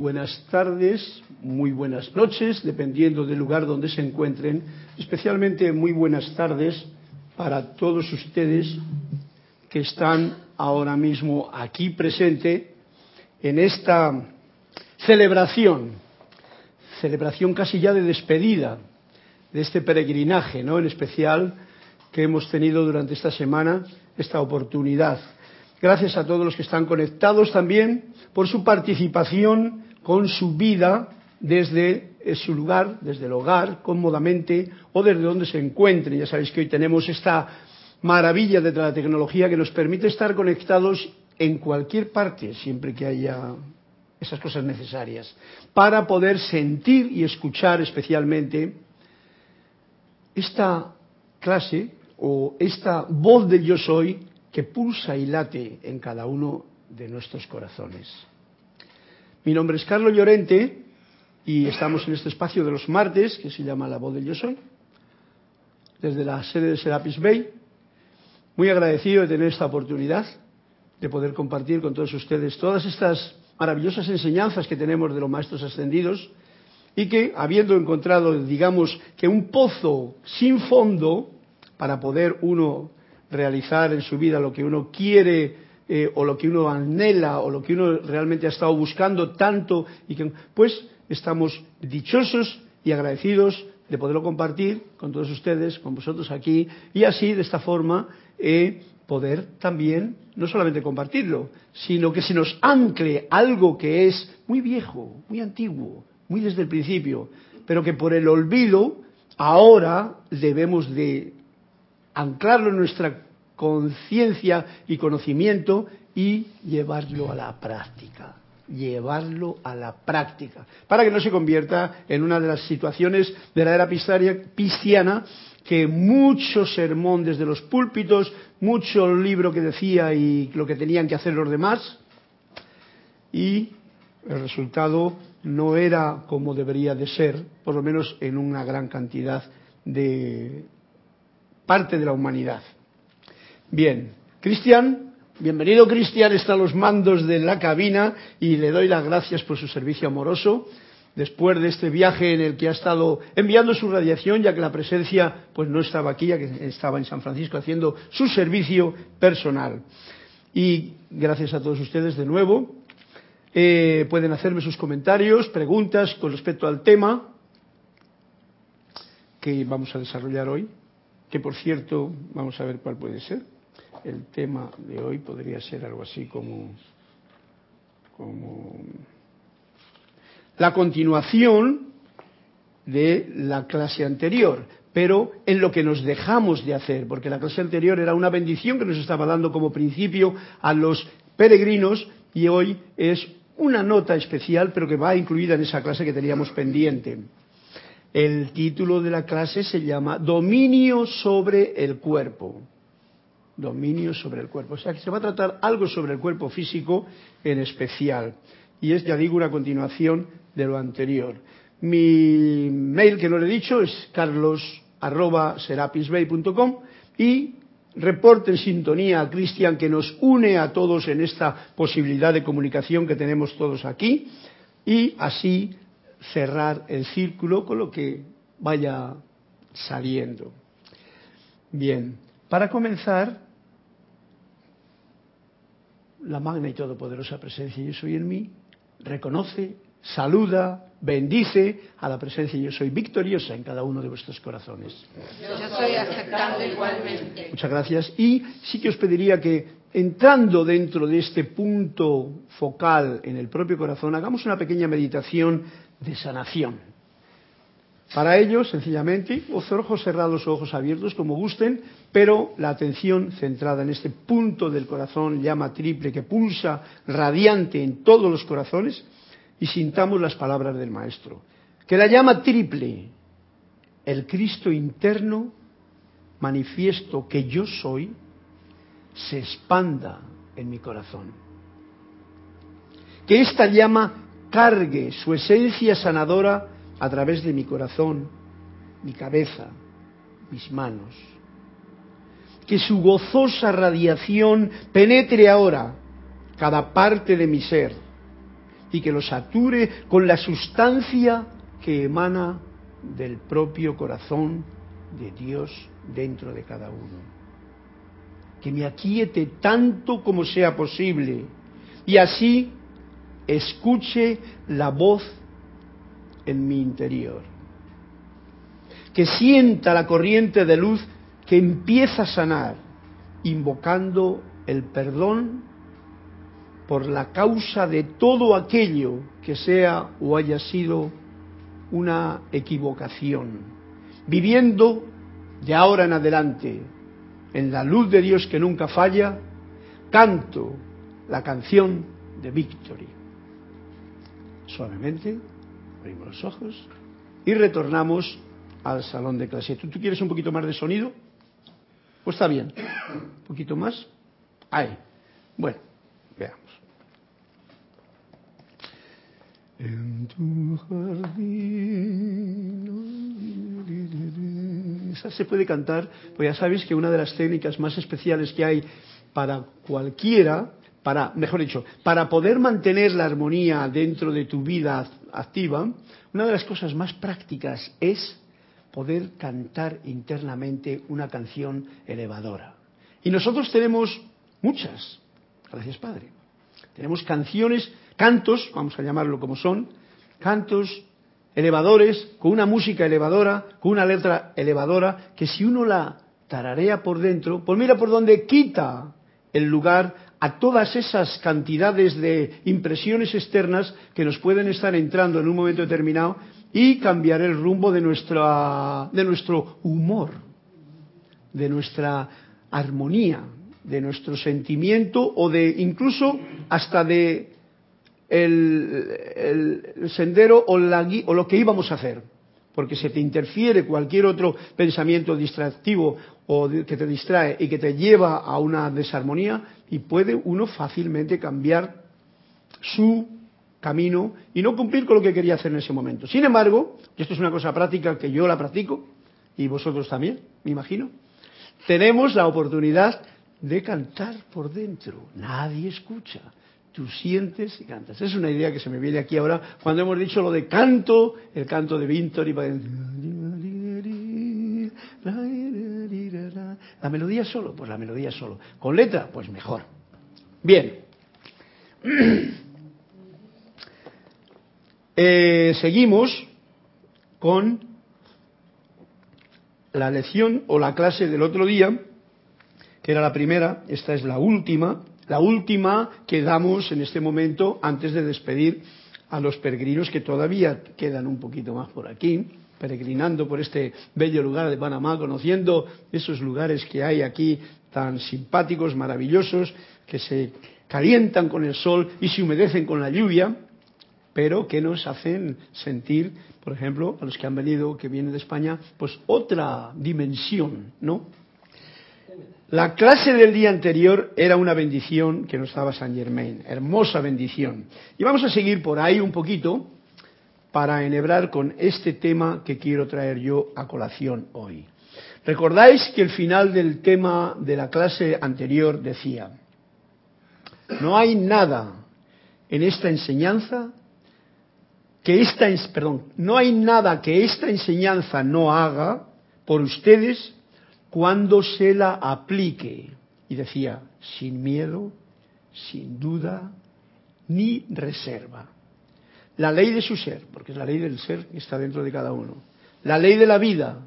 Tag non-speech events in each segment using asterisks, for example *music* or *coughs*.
Buenas tardes, muy buenas noches, dependiendo del lugar donde se encuentren. Especialmente muy buenas tardes para todos ustedes que están ahora mismo aquí presente en esta celebración, celebración casi ya de despedida de este peregrinaje, ¿no? En especial que hemos tenido durante esta semana esta oportunidad. Gracias a todos los que están conectados también por su participación con su vida desde su lugar, desde el hogar, cómodamente o desde donde se encuentre. Ya sabéis que hoy tenemos esta maravilla de la tecnología que nos permite estar conectados en cualquier parte, siempre que haya esas cosas necesarias, para poder sentir y escuchar especialmente esta clase o esta voz del yo soy que pulsa y late en cada uno de nuestros corazones. Mi nombre es Carlos Llorente y estamos en este espacio de los martes que se llama La Voz del Yo Soy, desde la sede de Serapis Bay. Muy agradecido de tener esta oportunidad de poder compartir con todos ustedes todas estas maravillosas enseñanzas que tenemos de los maestros ascendidos y que, habiendo encontrado, digamos, que un pozo sin fondo para poder uno realizar en su vida lo que uno quiere eh, o lo que uno anhela o lo que uno realmente ha estado buscando tanto y que pues estamos dichosos y agradecidos de poderlo compartir con todos ustedes, con vosotros aquí y así de esta forma eh, poder también no solamente compartirlo, sino que se nos ancle algo que es muy viejo, muy antiguo, muy desde el principio, pero que por el olvido ahora debemos de anclarlo en nuestra conciencia y conocimiento y llevarlo a la práctica llevarlo a la práctica, para que no se convierta en una de las situaciones de la era cristiana que mucho sermón desde los púlpitos, mucho libro que decía y lo que tenían que hacer los demás, y el resultado no era como debería de ser, por lo menos en una gran cantidad de parte de la humanidad. Bien, Cristian, bienvenido Cristian, está a los mandos de la cabina y le doy las gracias por su servicio amoroso después de este viaje en el que ha estado enviando su radiación, ya que la presencia pues no estaba aquí, ya que estaba en San Francisco haciendo su servicio personal. Y gracias a todos ustedes de nuevo. Eh, pueden hacerme sus comentarios, preguntas con respecto al tema que vamos a desarrollar hoy, que por cierto, vamos a ver cuál puede ser el tema de hoy podría ser algo así como, la continuación de la clase anterior, pero en lo que nos dejamos de hacer, porque la clase anterior era una bendición que nos estaba dando como principio a los peregrinos y hoy es una nota especial, pero que va incluida en esa clase que teníamos pendiente. El título de la clase se llama Dominio sobre el cuerpo dominio sobre el cuerpo. O sea que se va a tratar algo sobre el cuerpo físico en especial. Y es, ya digo, una continuación de lo anterior. Mi mail que no le he dicho es carlos.serapisbay.com y reporte en sintonía a Cristian que nos une a todos en esta posibilidad de comunicación que tenemos todos aquí y así cerrar el círculo con lo que vaya saliendo. Bien, para comenzar, la magna y todopoderosa presencia yo soy en mí, reconoce, saluda, bendice a la presencia yo soy victoriosa en cada uno de vuestros corazones. Yo estoy aceptando igualmente. Muchas gracias. Y sí que os pediría que entrando dentro de este punto focal en el propio corazón, hagamos una pequeña meditación de sanación. Para ello, sencillamente, ojos cerrados o ojos abiertos, como gusten, pero la atención centrada en este punto del corazón, llama triple, que pulsa radiante en todos los corazones, y sintamos las palabras del Maestro. Que la llama triple, el Cristo interno, manifiesto que yo soy, se expanda en mi corazón. Que esta llama cargue su esencia sanadora a través de mi corazón, mi cabeza, mis manos. Que su gozosa radiación penetre ahora cada parte de mi ser, y que lo sature con la sustancia que emana del propio corazón de Dios dentro de cada uno. Que me aquiete tanto como sea posible y así escuche la voz en mi interior. Que sienta la corriente de luz que empieza a sanar, invocando el perdón por la causa de todo aquello que sea o haya sido una equivocación, viviendo de ahora en adelante en la luz de Dios que nunca falla, canto la canción de Victory. Suavemente abrimos los ojos y retornamos al salón de clase. ¿Tú, ¿Tú, quieres un poquito más de sonido? Pues está bien. ¿Un poquito más? Ahí. Bueno, veamos. En tu jardín. Esa se puede cantar, pues ya sabéis que una de las técnicas más especiales que hay para cualquiera, para, mejor dicho, para poder mantener la armonía dentro de tu vida activa, una de las cosas más prácticas es poder cantar internamente una canción elevadora. Y nosotros tenemos muchas, gracias Padre. Tenemos canciones, cantos, vamos a llamarlo como son, cantos elevadores, con una música elevadora, con una letra elevadora, que si uno la tararea por dentro, pues mira por dónde quita el lugar a todas esas cantidades de impresiones externas que nos pueden estar entrando en un momento determinado y cambiar el rumbo de, nuestra, de nuestro humor, de nuestra armonía, de nuestro sentimiento o de incluso hasta de el, sendero o lo que íbamos a hacer porque se te interfiere cualquier otro pensamiento distractivo o que te distrae y que te lleva a una desarmonía y puede uno fácilmente cambiar su camino y no cumplir con lo que quería hacer en ese momento. Sin embargo, y esto es una cosa práctica que yo la practico y vosotros también, me imagino, tenemos la oportunidad de cantar por dentro. Nadie escucha. Tú sientes y cantas. Es una idea que se me viene aquí ahora cuando hemos dicho lo de canto, el canto de Víctor y la melodía solo, pues la melodía solo. Con letra, pues mejor. Bien. *clears throat* Eh, seguimos con la lección o la clase del otro día, que era la primera, esta es la última, la última que damos en este momento antes de despedir a los peregrinos que todavía quedan un poquito más por aquí, peregrinando por este bello lugar de Panamá, conociendo esos lugares que hay aquí tan simpáticos, maravillosos, que se calientan con el sol y se humedecen con la lluvia, pero que nos hacen sentir, por ejemplo, a los que han venido, que vienen de España, pues otra dimensión, ¿no? La clase del día anterior era una bendición que nos daba San Germain, hermosa bendición. Y vamos a seguir por ahí un poquito para enhebrar con este tema que quiero traer yo a colación hoy. Recordáis que el final del tema de la clase anterior decía, no hay nada en esta enseñanza que esta, perdón, no hay nada que esta enseñanza no haga por ustedes cuando se la aplique. Y decía, sin miedo, sin duda, ni reserva. La ley de su ser, porque es la ley del ser que está dentro de cada uno. La ley de la vida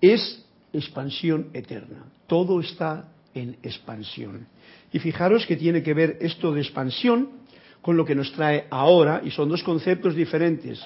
es expansión eterna. Todo está en expansión. Y fijaros que tiene que ver esto de expansión con lo que nos trae ahora, y son dos conceptos diferentes,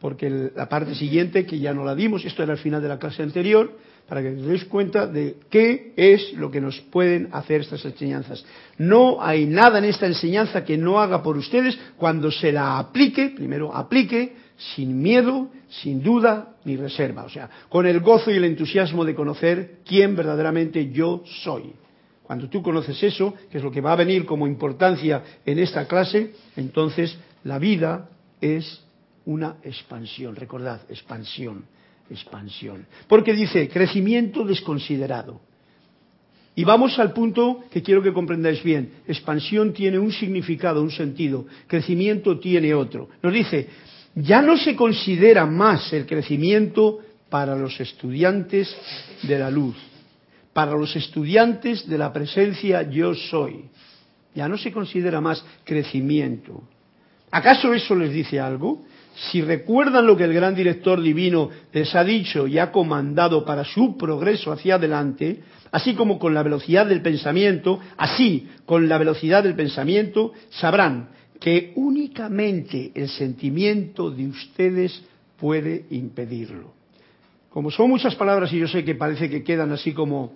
porque la parte siguiente, que ya no la dimos, esto era el final de la clase anterior, para que os deis cuenta de qué es lo que nos pueden hacer estas enseñanzas. No hay nada en esta enseñanza que no haga por ustedes cuando se la aplique, primero aplique, sin miedo, sin duda ni reserva, o sea, con el gozo y el entusiasmo de conocer quién verdaderamente yo soy. Cuando tú conoces eso, que es lo que va a venir como importancia en esta clase, entonces la vida es una expansión. Recordad, expansión, expansión. Porque dice crecimiento desconsiderado. Y vamos al punto que quiero que comprendáis bien. Expansión tiene un significado, un sentido. Crecimiento tiene otro. Nos dice, ya no se considera más el crecimiento para los estudiantes de la luz, para los estudiantes de la presencia yo soy. Ya no se considera más crecimiento. ¿Acaso eso les dice algo? Si recuerdan lo que el gran director divino les ha dicho y ha comandado para su progreso hacia adelante, así como con la velocidad del pensamiento, así con la velocidad del pensamiento, sabrán que únicamente el sentimiento de ustedes puede impedirlo. Como son muchas palabras y yo sé que parece que quedan así como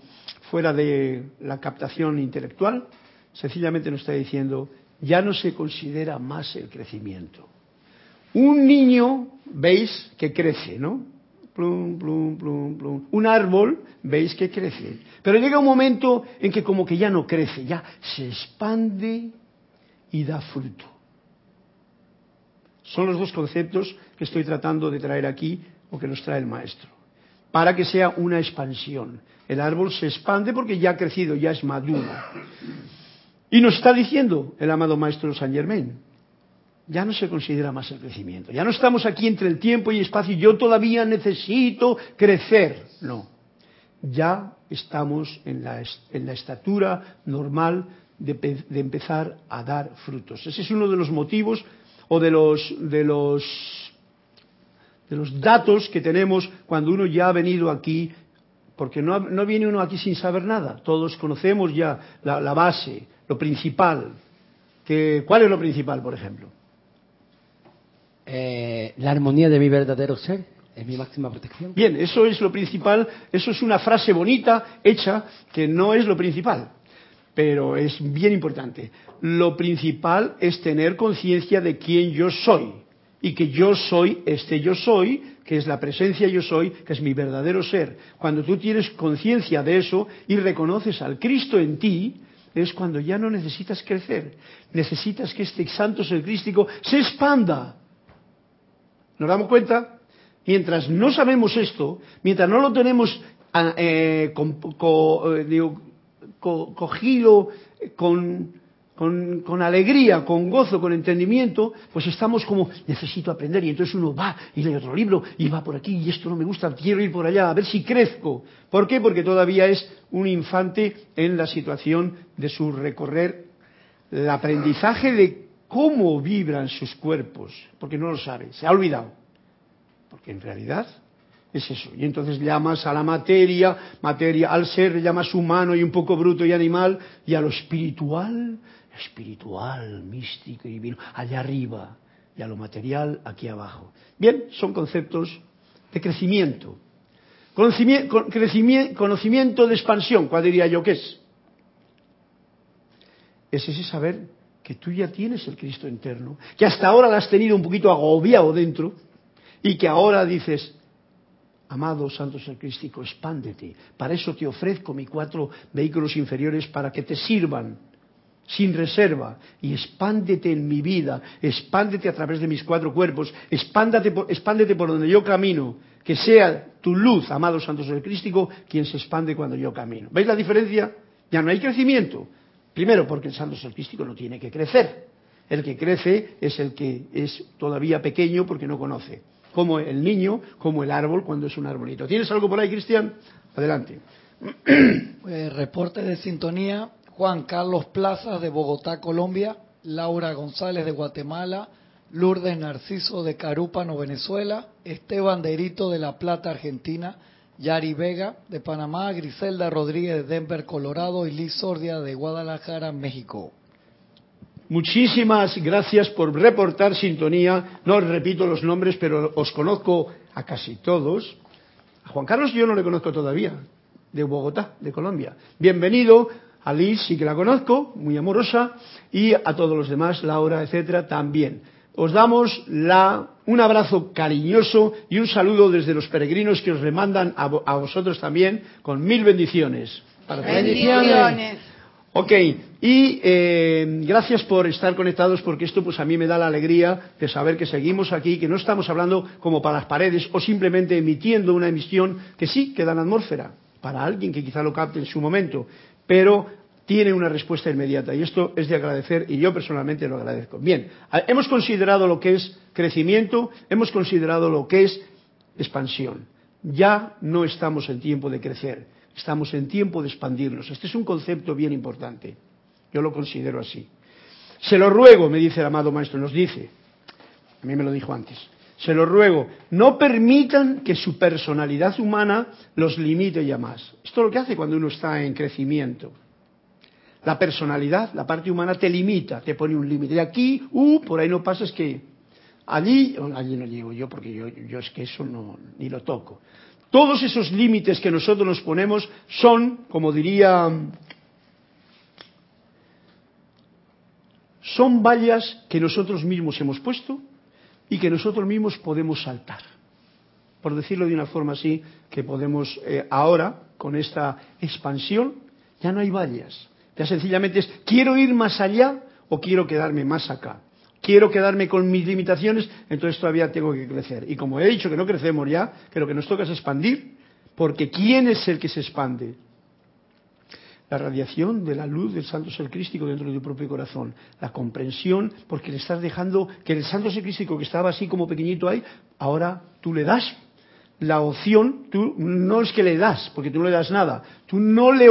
fuera de la captación intelectual, sencillamente nos está diciendo, ya no se considera más el crecimiento. Un niño, veis que crece, ¿no? Plum, plum, plum, plum. Un árbol, veis que crece. Pero llega un momento en que como que ya no crece, ya se expande y da fruto. Son los dos conceptos que estoy tratando de traer aquí o que nos trae el maestro. Para que sea una expansión. El árbol se expande porque ya ha crecido, ya es maduro. Y nos está diciendo el amado maestro Saint Germain, ya no se considera más el crecimiento. Ya no estamos aquí entre el tiempo y espacio. Yo todavía necesito crecer. No. Ya estamos en la, en la estatura normal de, empezar a dar frutos. Ese es uno de los motivos o de los, de los, de los datos que tenemos cuando uno ya ha venido aquí, porque no, no viene uno aquí sin saber nada. Todos conocemos ya la, la base, lo principal. Que, ¿Cuál es lo principal, por ejemplo? Eh, la armonía de mi verdadero ser es mi máxima protección. Bien, eso es lo principal, eso es una frase bonita, hecha, que no es lo principal pero es bien importante. Lo principal es tener conciencia de quién yo soy y que yo soy este yo soy, que es la presencia yo soy, que es mi verdadero ser. Cuando tú tienes conciencia de eso y reconoces al Cristo en ti, es cuando ya no necesitas crecer, necesitas que este santo ser crístico se expanda. ¿Nos damos cuenta? Mientras no sabemos esto, mientras no lo tenemos ah, eh, eh, cogido con, con, alegría, con gozo, con entendimiento, pues estamos como, necesito aprender, y entonces uno va y lee otro libro, y va por aquí, y esto no me gusta, quiero ir por allá, a ver si crezco. ¿Por qué? Porque todavía es un infante en la situación de su recorrer el aprendizaje de cómo vibran sus cuerpos, porque no lo sabe, se ha olvidado. Porque en realidad es eso. Y entonces llamas a la materia, materia, al ser llamas humano y un poco bruto y animal, y a lo espiritual, espiritual, místico y divino, allá arriba, y a lo material aquí abajo. Bien, son conceptos de crecimiento. Conocimiento, conocimiento de expansión, ¿cuál diría yo que es? Es ese saber que tú ya tienes el Cristo interno, que hasta ahora lo has tenido un poquito agobiado dentro, y que ahora dices, Amado Santo Ser Crístico, expándete. Para eso te ofrezco mis cuatro vehículos inferiores para que te sirvan sin reserva y expándete en mi vida, expándete a través de mis cuatro cuerpos, expándete por, expándete por donde yo camino, que sea tu luz, amado Santo Ser Crístico, quien se expande cuando yo camino. ¿Veis la diferencia? Ya no hay crecimiento. Primero, porque el Santo Ser Crístico no tiene que crecer. El que crece es el que es todavía pequeño porque no conoce como el niño, como el árbol cuando es un arbolito. ¿Tienes algo por ahí, Cristian? Adelante. Pues, *clears throat* reporte de sintonía, Juan Carlos Plazas de Bogotá, Colombia, Laura González de Guatemala, Lourdes Narciso de Carúpano, Venezuela, Esteban Derito de La Plata, Argentina, Yari Vega de Panamá, Griselda Rodríguez de Denver, Colorado y Liz Sordia de Guadalajara, México. Muchísimas gracias por reportar sintonía. No repito los nombres, pero os conozco a casi todos. A Juan Carlos yo no le conozco todavía, de Bogotá, de Colombia. Bienvenido a Liz, sí que la conozco, muy amorosa, y a todos los demás, Laura, etcétera, también. Os damos la, un abrazo cariñoso y un saludo desde los peregrinos que os remandan a, vosotros también, con mil bendiciones. bendiciones. Ok, y eh, gracias por estar conectados porque esto pues a mí me da la alegría de saber que seguimos aquí, que no estamos hablando como para las paredes o simplemente emitiendo una emisión que sí queda en la atmósfera para alguien que quizá lo capte en su momento, pero tiene una respuesta inmediata y esto es de agradecer y yo personalmente lo agradezco. Bien, hemos considerado lo que es crecimiento, hemos considerado lo que es expansión. Ya no estamos en tiempo de crecer, estamos en tiempo de expandirnos. Este es un concepto bien importante. Yo lo considero así. Se lo ruego, me dice el amado maestro, nos dice, a mí me lo dijo antes, se lo ruego, no permitan que su personalidad humana los limite ya más. Esto es lo que hace cuando uno está en crecimiento. La personalidad, la parte humana, te limita, te pone un límite. De aquí, uh, por ahí no pasas que allí, allí no llego yo porque yo, es que eso no, ni lo toco. Todos esos límites que nosotros nos ponemos son, como diría, son vallas que nosotros mismos hemos puesto y que nosotros mismos podemos saltar. Por decirlo de una forma así, que podemos eh, ahora, con esta expansión, ya no hay vallas. Ya sencillamente es, quiero ir más allá o quiero quedarme más acá. Quiero quedarme con mis limitaciones, entonces todavía tengo que crecer. Y como he dicho que no crecemos ya, que lo que nos toca es expandir, porque ¿quién es el que se expande? La radiación de la luz del Santo Ser Crístico dentro de tu propio corazón. La comprensión, porque le estás dejando que el Santo Ser Crístico que estaba así como pequeñito ahí, ahora tú le das la opción, tú no es que le das, porque tú no le das nada, tú no le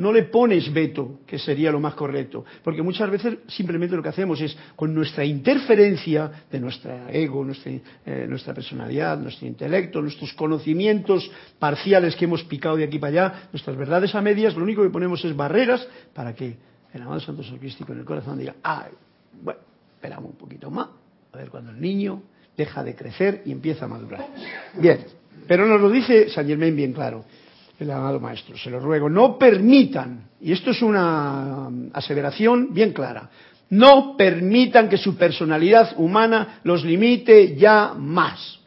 no le pones veto, que sería lo más correcto, porque muchas veces simplemente lo que hacemos es con nuestra interferencia de nuestra ego, nuestra, eh, nuestra personalidad, nuestro intelecto, nuestros conocimientos parciales que hemos picado de aquí para allá, nuestras verdades a medias, lo único que ponemos es barreras para que el amado Santo Crístico en el corazón diga, ay, bueno, esperamos un poquito más, a ver cuando el niño deja de crecer y empieza a madurar. Bien, pero nos lo dice San Germain bien claro el amado maestro, se lo ruego, no permitan, y esto es una aseveración bien clara, no permitan que su personalidad humana los limite ya más.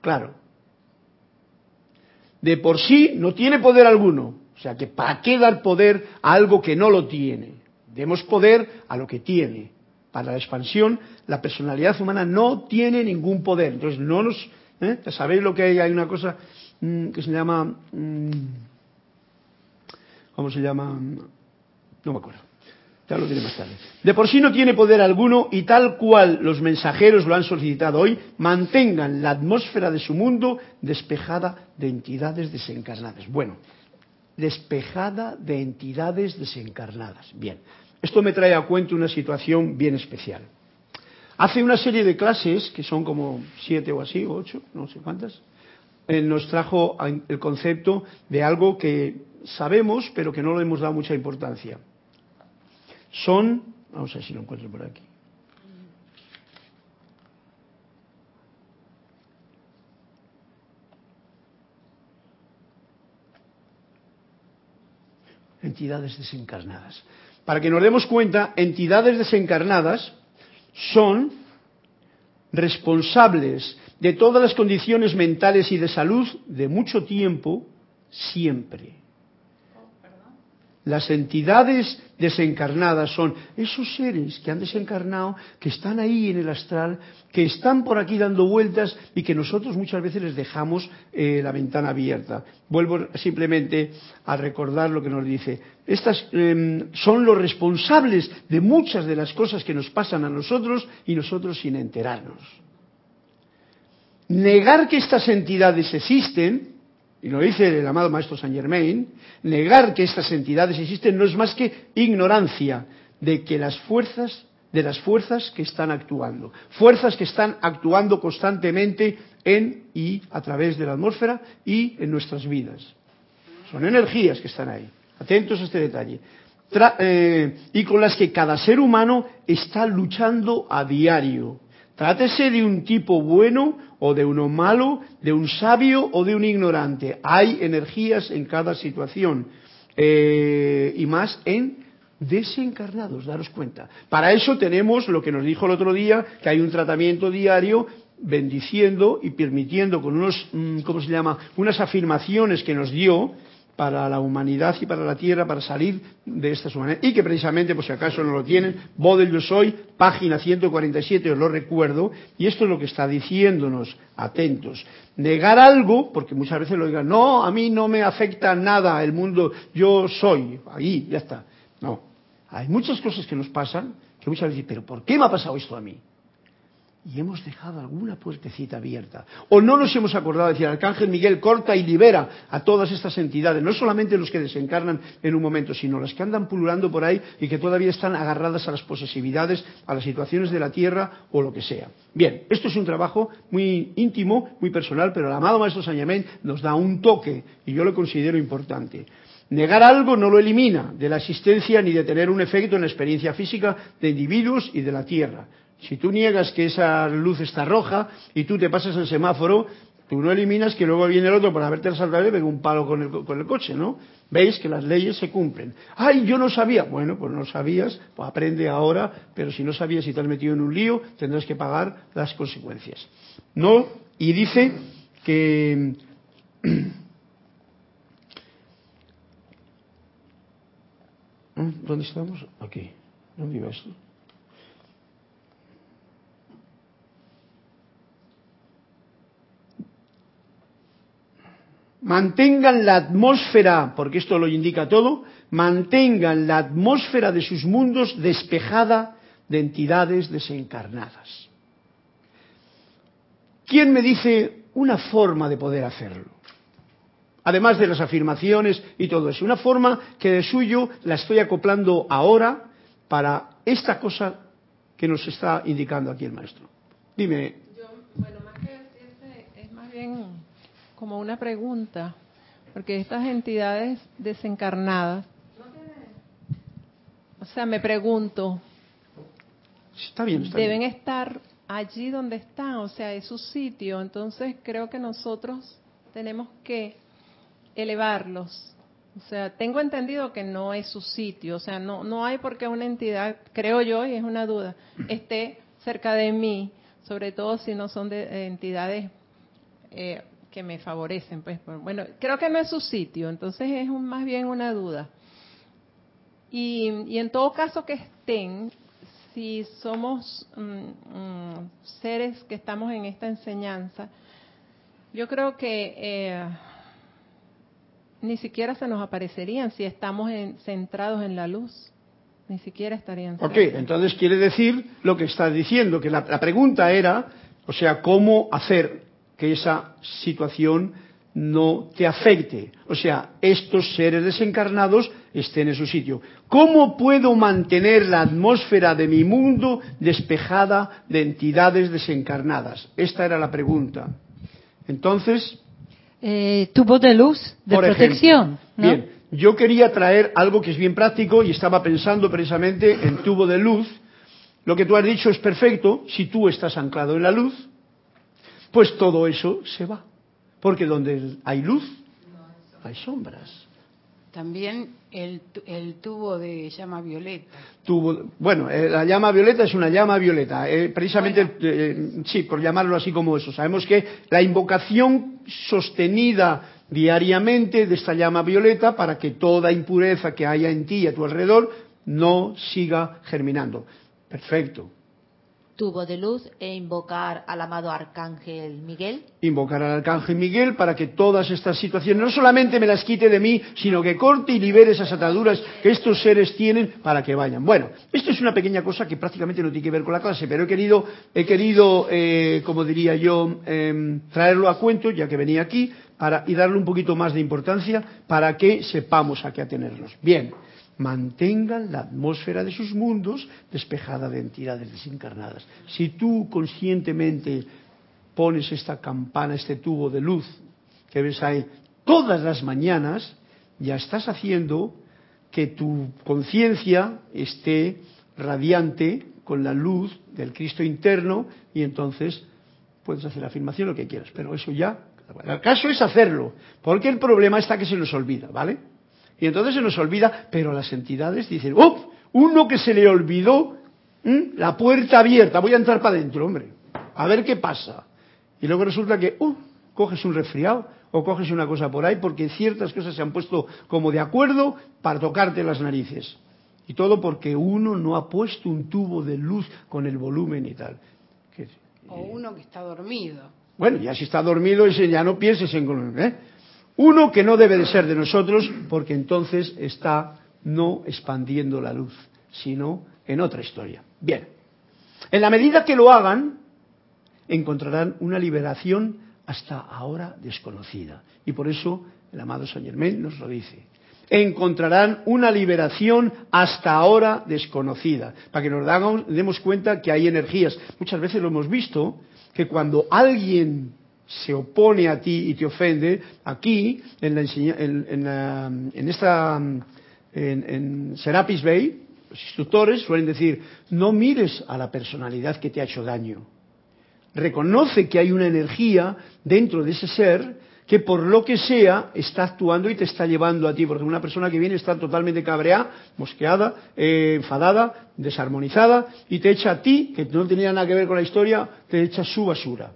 Claro. De por sí no tiene poder alguno. O sea que ¿para qué dar poder a algo que no lo tiene? Demos poder a lo que tiene. Para la expansión, la personalidad humana no tiene ningún poder. Entonces no nos... ¿eh? ¿Sabéis lo que hay? Hay una cosa que se llama, mm, ¿cómo se llama? No me acuerdo. Ya lo diré más tarde. De por sí no tiene poder alguno y tal cual los mensajeros lo han solicitado hoy, mantengan la atmósfera de su mundo despejada de entidades desencarnadas. Bueno, despejada de entidades desencarnadas. Bien, esto me trae a cuento una situación bien especial. Hace una serie de clases, que son como siete o así, o ocho, no sé cuántas, nos trajo el concepto de algo que sabemos, pero que no le hemos dado mucha importancia. Son, vamos a ver si lo encuentro por aquí. Entidades desencarnadas. Para que nos demos cuenta, entidades desencarnadas son responsables de todas las condiciones mentales y de salud de mucho tiempo, siempre. Las entidades desencarnadas son esos seres que han desencarnado, que están ahí en el astral, que están por aquí dando vueltas y que nosotros muchas veces les dejamos eh, la ventana abierta. Vuelvo simplemente a recordar lo que nos dice. Estas em, son los responsables de muchas de las cosas que nos pasan a nosotros y nosotros sin enterarnos. Negar que estas entidades existen, y lo dice el amado Maestro Saint Germain, negar que estas entidades existen no es más que ignorancia de que las fuerzas, de las fuerzas que están actuando, fuerzas que están actuando constantemente en y a través de la atmósfera y en nuestras vidas. Son energías que están ahí. Atentos a este detalle. Eh, y con las que cada ser humano está luchando a diario Trátese de un tipo bueno o de uno malo, de un sabio o de un ignorante. Hay energías en cada situación eh, y más en desencarnados, daros cuenta. Para eso tenemos lo que nos dijo el otro día, que hay un tratamiento diario bendiciendo y permitiendo con unos, mm, ¿cómo se llama? Unas afirmaciones que nos dio para la humanidad y para la tierra para salir de esta humanidad. Y que precisamente, por si acaso no lo tienen, Bodel Yo Soy, página 147, os lo recuerdo, y esto es lo que está diciéndonos, atentos. Negar algo, porque muchas veces lo digan, no, a mí no me afecta nada el mundo, yo soy, ahí, ya está. No, hay muchas cosas que nos pasan que muchas veces dicen, pero ¿por qué me ha pasado esto a mí? Y hemos dejado alguna puertecita abierta. O no nos hemos acordado de decir, Arcángel Miguel corta y libera a todas estas entidades, no solamente los que desencarnan en un momento, sino las que andan pululando por ahí y que todavía están agarradas a las posesividades, a las situaciones de la tierra o lo que sea. Bien, esto es un trabajo muy íntimo, muy personal, pero el amado Maestro Saint nos da un toque y yo lo considero importante. Negar algo no lo elimina de la existencia ni de tener un efecto en la experiencia física de individuos y de la Tierra. Si tú niegas que esa luz está roja y tú te pasas el semáforo, tú no eliminas que luego viene el otro para haberte saltado y venga un palo con el, con el coche, ¿no? Veis que las leyes se cumplen. ¡Ay, yo no sabía! Bueno, pues no sabías, pues aprende ahora, pero si no sabías y te has metido en un lío, tendrás que pagar las consecuencias. ¿No? Y dice que. *clears throat* ¿Dónde estamos? Aquí. ¿Dónde iba esto? Mantengan la atmósfera, porque esto lo indica todo, mantengan la atmósfera de sus mundos despejada de entidades desencarnadas. ¿Quién me dice una forma de poder hacerlo? Además de las afirmaciones y todo eso. Una forma que de suyo la estoy acoplando ahora para esta cosa que nos está indicando aquí el maestro. Dime más que decirte, es más bien como una pregunta, porque estas entidades desencarnadas, o sea, me pregunto, está bien, deben estar allí donde están, o sea, es su sitio, entonces creo que nosotros tenemos que elevarlos. O sea, tengo entendido que no es su sitio, o sea, no, no hay por qué una entidad, creo yo, y es una duda, esté cerca de mí, sobre todo si no son de, entidades eh, que me favorecen. Pues, bueno, creo que no es su sitio, entonces es más bien una duda. Y, en todo caso que estén, si somos mm, mm, seres que estamos en esta enseñanza, yo creo que eh, ni siquiera se nos aparecerían si estamos centrados en la luz. Ni siquiera estarían. Ok, entonces quiere decir lo que estás diciendo, que la pregunta era, o sea, cómo hacer que esa situación no te afecte. O sea, estos seres desencarnados estén en su sitio. ¿Cómo puedo mantener la atmósfera de mi mundo despejada de entidades desencarnadas? Esta era la pregunta. Entonces... Eh, tubo de luz, de protección. Bien, yo quería traer algo que es bien práctico y estaba pensando precisamente en tubo de luz. Lo que tú has dicho es perfecto si tú estás anclado en la luz pues todo eso se va. Porque donde hay luz, hay sombras. También el, tubo de llama violeta. Tubo, bueno, eh, la llama violeta es una llama violeta. Eh, precisamente, eh, sí, por llamarlo así como eso. Sabemos que la invocación sostenida diariamente de esta llama violeta para que toda impureza que haya en ti y a tu alrededor no siga germinando. Perfecto tubo de luz e invocar al amado Arcángel Miguel? Invocar al Arcángel Miguel para que todas estas situaciones no solamente me las quite de mí, sino que corte y libere esas ataduras que estos seres tienen para que vayan. Bueno, esto es una pequeña cosa que prácticamente no tiene que ver con la clase, pero he querido, he querido eh, como diría yo, em, traerlo a cuento, ya que venía aquí, para, y darle un poquito más de importancia para que sepamos a qué atenernos. Bien mantengan la atmósfera de sus mundos despejada de entidades desencarnadas. Si tú conscientemente pones esta campana, este tubo de luz que ves ahí todas las mañanas, ya estás haciendo que tu conciencia esté radiante con la luz del Cristo interno y entonces puedes hacer la afirmación lo que quieras. Pero eso ya, el caso es hacerlo, porque el problema está que se nos olvida, ¿vale? Y entonces se nos olvida, pero las entidades dicen, ¡oh! Uno que se le olvidó la puerta abierta, voy a entrar para adentro, hombre, a ver qué pasa. Y luego resulta que, ¡uh! Coges un resfriado o coges una cosa por ahí porque ciertas cosas se han puesto como de acuerdo para tocarte las narices. Y todo porque uno no ha puesto un tubo de luz con el volumen y tal. Que- O uno que está dormido. bueno, ya si está dormido, ya no pienses en... ¿eh? Uno que no debe de ser de nosotros porque entonces está no expandiendo la luz, sino en otra historia. Bien, en la medida que lo hagan, encontrarán una liberación hasta ahora desconocida. Y por eso el amado Saint Germain nos lo dice. Encontrarán una liberación hasta ahora desconocida. Para que nos demos cuenta que hay energías. Muchas veces lo hemos visto, que cuando alguien se opone a ti y te ofende, aquí, en, la en- en la- en esta, en Serapis Bay, los instructores suelen decir, no mires a la personalidad que te ha hecho daño. Reconoce que hay una energía dentro de ese ser que por lo que sea está actuando y te está llevando a ti. Porque una persona que viene está totalmente cabreada, mosqueada, eh, enfadada, desarmonizada y te echa a ti, que no tenía nada que ver con la historia, te echa su basura.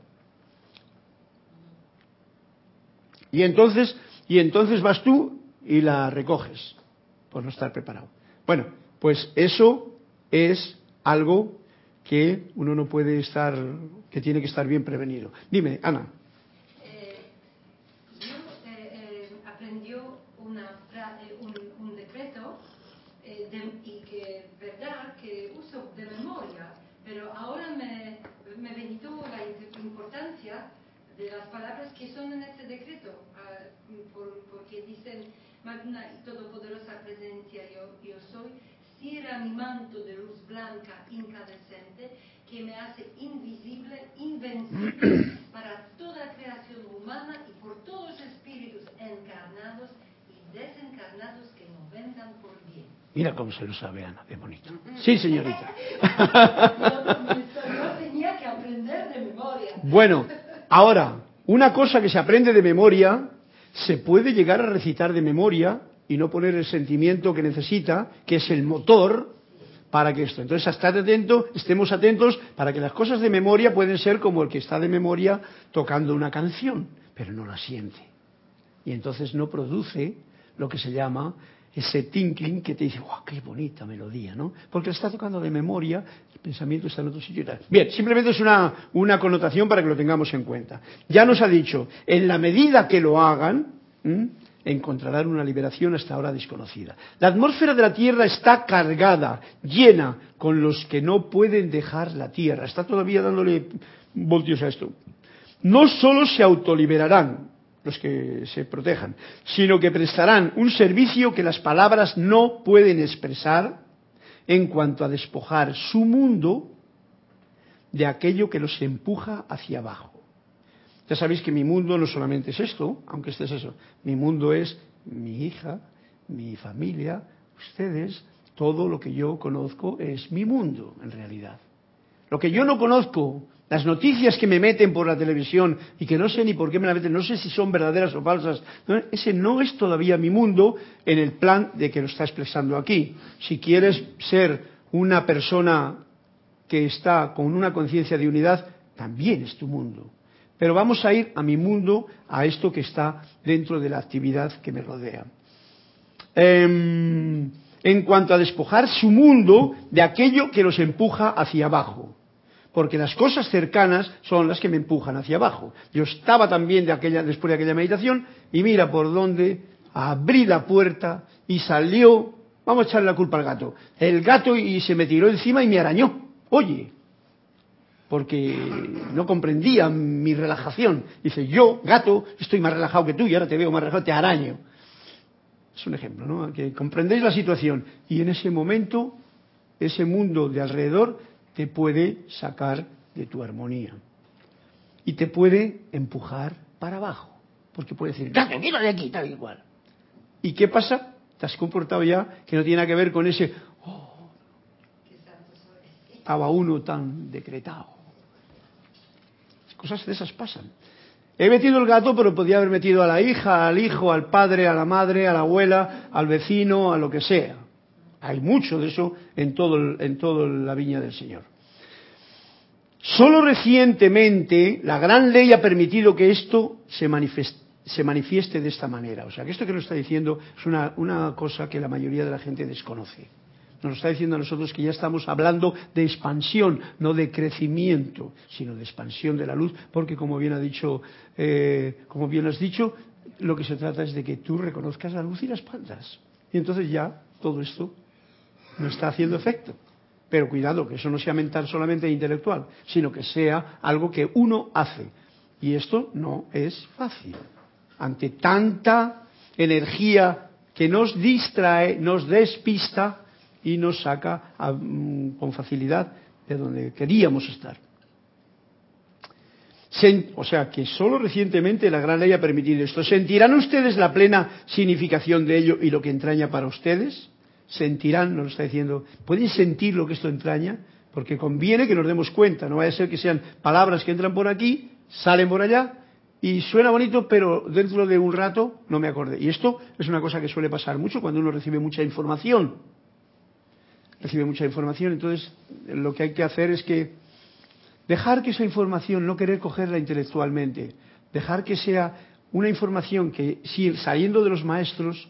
Y entonces, y entonces vas tú y la recoges por no estar preparado. Bueno, pues eso es algo que uno no puede estar, que tiene que estar bien prevenido. Dime, Ana. Eh, yo eh, eh, aprendió una eh, un, un decreto eh, de- y que verdad que uso de memoria, pero ahora me, me la im- importancia de las palabras que son en este decreto, porque dicen magna y todopoderosa presencia yo, yo soy, cierra mi manto de luz blanca incandescente que me hace invisible, invencible *clears throat* para toda creación humana y por todos los espíritus encarnados y desencarnados que no vengan por bien. Mira cómo se lo sabe Ana, de bonito. Sí, señorita. *laughs* Yo tenía que aprender de memoria. Bueno, ahora, una cosa que se aprende de memoria, se puede llegar a recitar de memoria y no poner el sentimiento que necesita, que es el motor para que esto. Entonces, estar atento, estemos atentos para que las cosas de memoria pueden ser como el que está de memoria tocando una canción, pero no la siente. Y entonces no produce lo que se llama ese tinkling que te dice, ¡guau, qué bonita melodía! ¿no? Porque está tocando de memoria, pensamiento está en otro sitio. Bien, simplemente es una, una connotación para que lo tengamos en cuenta. Ya nos ha dicho, en la medida que lo hagan, encontrarán una liberación hasta ahora desconocida. La atmósfera de la Tierra está cargada, llena, con los que no pueden dejar la Tierra. Está todavía dándole voltios a esto. No solo se autoliberarán los que se protejan, sino que prestarán un servicio que las palabras no pueden expresar en cuanto a despojar su mundo de aquello que los empuja hacia abajo. Ya sabéis que mi mundo no solamente es esto, aunque este es eso. Mi mundo es mi hija, mi familia, ustedes, todo lo que yo conozco es mi mundo, en realidad. Lo que yo no conozco, las noticias que me meten por la televisión y que no sé ni por qué me la meten, no sé si son verdaderas o falsas, ese no es todavía mi mundo en el plan de que lo está expresando aquí. Si quieres ser una persona que está con una conciencia de unidad, también es tu mundo. Pero vamos a ir a mi mundo, a esto que está dentro de la actividad que me rodea. Em, en cuanto a despojar su mundo de aquello que los empuja hacia abajo. Porque las cosas cercanas son las que me empujan hacia abajo. Yo estaba también de aquella, después de aquella meditación y mira por dónde abrí la puerta y salió, vamos a echarle la culpa al gato, el gato y se me tiró encima y me arañó. Oye, porque no comprendía mi relajación. Dice, yo, gato, estoy más relajado que tú y ahora te veo más relajado, te araño. Es un ejemplo, ¿no? Que comprendéis la situación y en ese momento ese mundo de alrededor te puede sacar de tu armonía y te puede empujar para abajo, porque puede decir, gato, quita de aquí, tal y cual. ¿Y qué pasa? Te has comportado ya que no tiene nada que ver con ese, oh, estaba uno tan decretado. Cosas de esas pasan. He metido el gato, pero podía haber metido a la hija, al hijo, al padre, a la madre, a la abuela, al vecino, a lo que sea. Hay mucho de eso en todo, en toda la viña del Señor. Solo recientemente la gran ley ha permitido que esto se, se manifieste de esta manera. O sea, que esto que nos está diciendo es una, una cosa que la mayoría de la gente desconoce. Nos está diciendo a nosotros que ya estamos hablando de expansión, no de crecimiento, sino de expansión de la luz, porque como bien ha dicho, eh, como bien has dicho, lo que se trata es de que tú reconozcas la luz y la expandas. Y entonces ya todo esto no está haciendo efecto. Pero cuidado, que eso no sea mental solamente e intelectual, sino que sea algo que uno hace. Y esto no es fácil. Ante tanta energía que nos distrae, nos despista y nos saca mm, con facilidad de donde queríamos estar. O sea que solo recientemente la gran ley ha permitido esto. ¿Sentirán ustedes la plena significación de ello y lo que entraña para ustedes? sentirán, nos está diciendo, pueden sentir lo que esto entraña, porque conviene que nos demos cuenta, no vaya a ser que sean palabras que entran por aquí, salen por allá, y suena bonito, pero dentro de un rato no me acordé. Y esto es una cosa que suele pasar mucho cuando uno recibe mucha información. Recibe mucha información, entonces lo que hay que hacer es que dejar que esa información, no querer cogerla intelectualmente, dejar que sea una información que, saliendo de los maestros,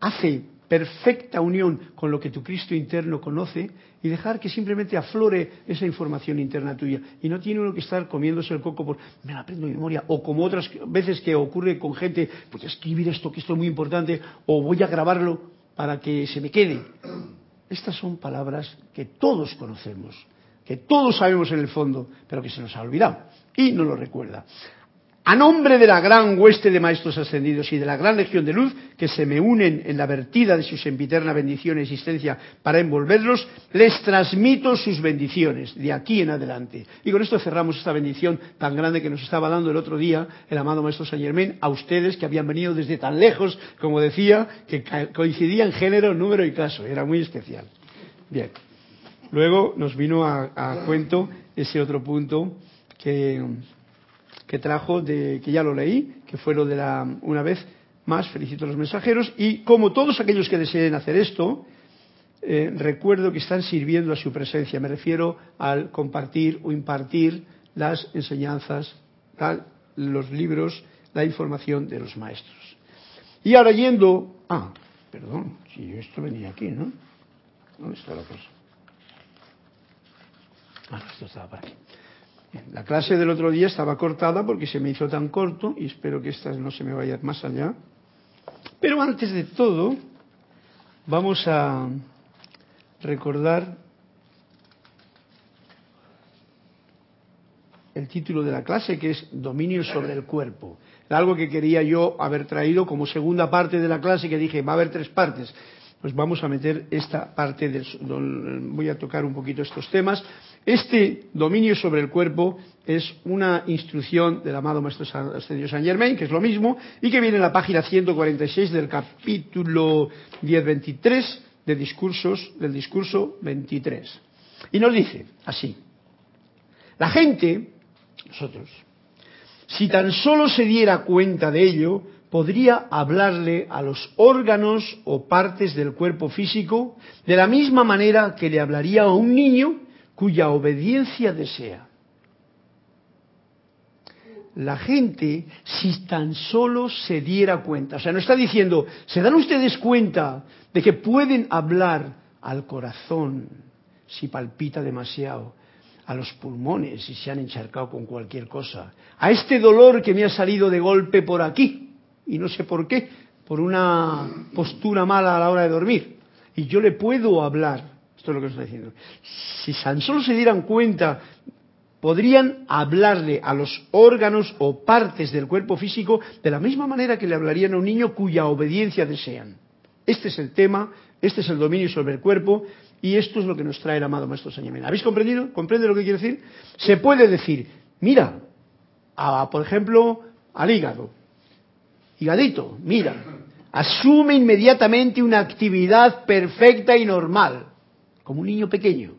hace perfecta unión con lo que tu Cristo interno conoce y dejar que simplemente aflore esa información interna tuya. Y no tiene uno que estar comiéndose el coco por, me la aprendo de memoria, o como otras veces que ocurre con gente, pues escribir esto, que esto es muy importante, o voy a grabarlo para que se me quede. Estas son palabras que todos conocemos, que todos sabemos en el fondo, pero que se nos ha olvidado y no lo recuerda. A nombre de la gran hueste de maestros ascendidos y de la gran legión de luz que se me unen en la vertida de su sempiterna bendición e existencia para envolverlos, les transmito sus bendiciones de aquí en adelante. Y con esto cerramos esta bendición tan grande que nos estaba dando el otro día el amado maestro Saint Germain a ustedes que habían venido desde tan lejos, como decía, que coincidían género, número y caso. Era muy especial. Bien. Luego nos vino a cuento ese otro punto que que trajo, de, que ya lo leí, que fue lo de la una vez más, felicito a los mensajeros, y como todos aquellos que deseen hacer esto, eh, recuerdo que están sirviendo a su presencia. Me refiero al compartir o impartir las enseñanzas, los libros, la información de los maestros. Y ahora yendo, ah, perdón, si esto venía aquí, ¿no? ¿Dónde está la cosa? Ah, esto estaba para aquí. La clase del otro día estaba cortada porque se me hizo tan corto y espero que esta no se me vaya más allá. Pero antes de todo, vamos a recordar el título de la clase, que es Dominio sobre el cuerpo. algo que quería yo haber traído como segunda parte de la clase, que dije, va a haber tres partes pues vamos a meter esta parte del, voy a tocar un poquito estos temas. Este dominio sobre el cuerpo es una instrucción del amado Maestro Ascendido San Germain, que es lo mismo, y que viene en la página 146 del capítulo 1023 de discursos, del discurso 23. Y nos dice así, la gente, nosotros, si tan solo se diera cuenta de ello, podría hablarle a los órganos o partes del cuerpo físico de la misma manera que le hablaría a un niño cuya obediencia desea. La gente, si tan solo se diera cuenta, o sea, no está diciendo, ¿se dan ustedes cuenta de que pueden hablar al corazón si palpita demasiado? a los pulmones si se han encharcado con cualquier cosa, a este dolor que me ha salido de golpe por aquí, y no sé por qué, por una postura mala a la hora de dormir. Y yo le puedo hablar, esto es lo que estoy diciendo, si tan solo se dieran cuenta, podrían hablarle a los órganos o partes del cuerpo físico de la misma manera que le hablarían a un niño cuya obediencia desean. Este es el tema, este es el dominio sobre el cuerpo y esto es lo que nos trae el amado Maestro Sañamena. ¿Habéis comprendido? ¿Comprende lo que quiere decir? Se puede decir, mira, por ejemplo, al hígado, Higadito, mira, asume inmediatamente una actividad perfecta y normal, como un niño pequeño.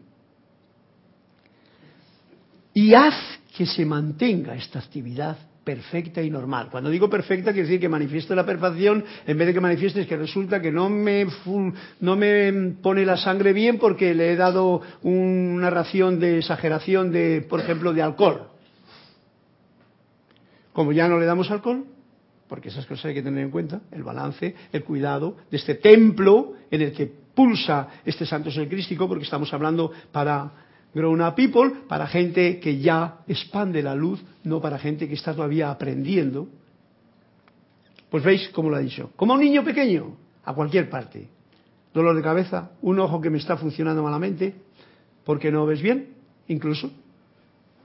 Y haz que se mantenga esta actividad perfecta y normal. Cuando digo perfecta, quiere decir que manifieste la perfección, en vez de que manifiestes que resulta que no me, no me pone la sangre bien porque le he dado una ración de exageración de, por ejemplo, de alcohol. Como ya no le damos alcohol, porque esas cosas hay que tener en cuenta, el balance, el cuidado de este templo en el que pulsa este santo ser crístico, porque estamos hablando para grown up people, para gente que ya expande la luz, no para gente que está todavía aprendiendo. Pues veis cómo lo ha dicho. Como un niño pequeño, a cualquier parte. Dolor de cabeza, un ojo que me está funcionando malamente, porque no ves bien, incluso.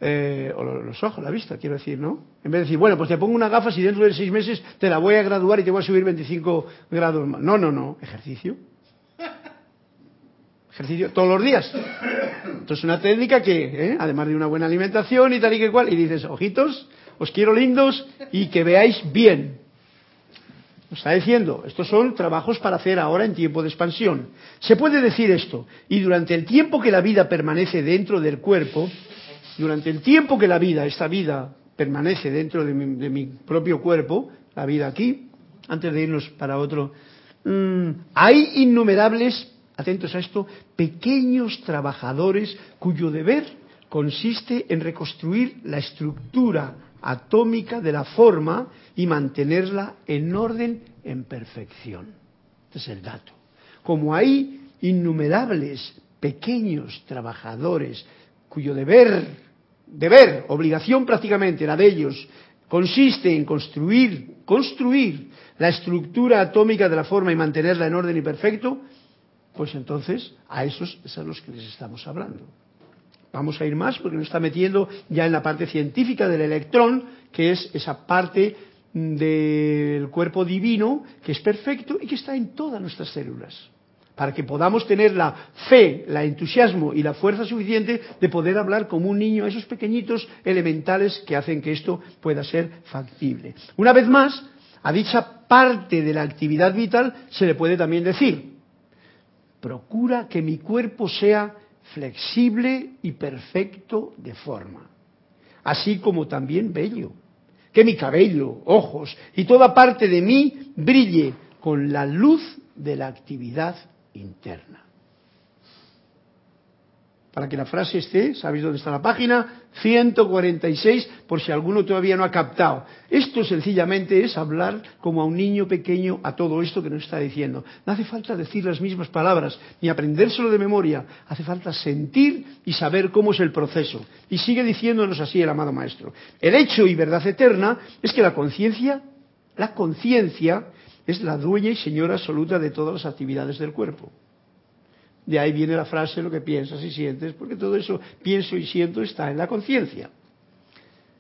Eh, o los ojos, la vista, quiero decir, ¿no? En vez de decir, bueno, pues te pongo una gafas y dentro de seis meses te la voy a graduar y te voy a subir 25 grados más. No, no, no, ejercicio. Ejercicio todos los días. Entonces, una técnica que, ¿eh? además de una buena alimentación y tal y que cual, y dices, ojitos, os quiero lindos y que veáis bien. Nos está diciendo, estos son trabajos para hacer ahora en tiempo de expansión. Se puede decir esto, y durante el tiempo que la vida permanece dentro del cuerpo, durante el tiempo que la vida, esta vida, permanece dentro de mi, propio cuerpo, la vida aquí, antes de irnos para otro, mmm, hay innumerables, atentos a esto, pequeños trabajadores cuyo deber consiste en reconstruir la estructura atómica de la forma y mantenerla en orden, en perfección. Este es el dato. Como hay innumerables pequeños trabajadores cuyo deber, deber, obligación prácticamente, la de ellos, consiste en construir, construir la estructura atómica de la forma y mantenerla en orden y perfecto, pues entonces a esos es a los que les estamos hablando. Vamos a ir más porque nos está metiendo ya en la parte científica del electrón, que es esa parte del cuerpo divino que es perfecto y que está en todas nuestras células para que podamos tener la fe, el entusiasmo y la fuerza suficiente de poder hablar como un niño a esos pequeñitos elementales que hacen que esto pueda ser factible. Una vez más, a dicha parte de la actividad vital se le puede también decir, procura que mi cuerpo sea flexible y perfecto de forma, así como también bello, que mi cabello, ojos y toda parte de mí brille con la luz de la actividad interna. Para que la frase esté, ¿sabéis dónde está la página? 146, por si alguno todavía no ha captado. Esto sencillamente es hablar como a un niño pequeño a todo esto que nos está diciendo. No hace falta decir las mismas palabras, ni aprendérselo de memoria. Hace falta sentir y saber cómo es el proceso. Y sigue diciéndonos así el amado Maestro. El hecho y verdad eterna es que la conciencia, la conciencia es la dueña y señora absoluta de todas las actividades del cuerpo. De ahí viene la frase, lo que piensas y sientes, porque todo eso pienso y siento está en la conciencia.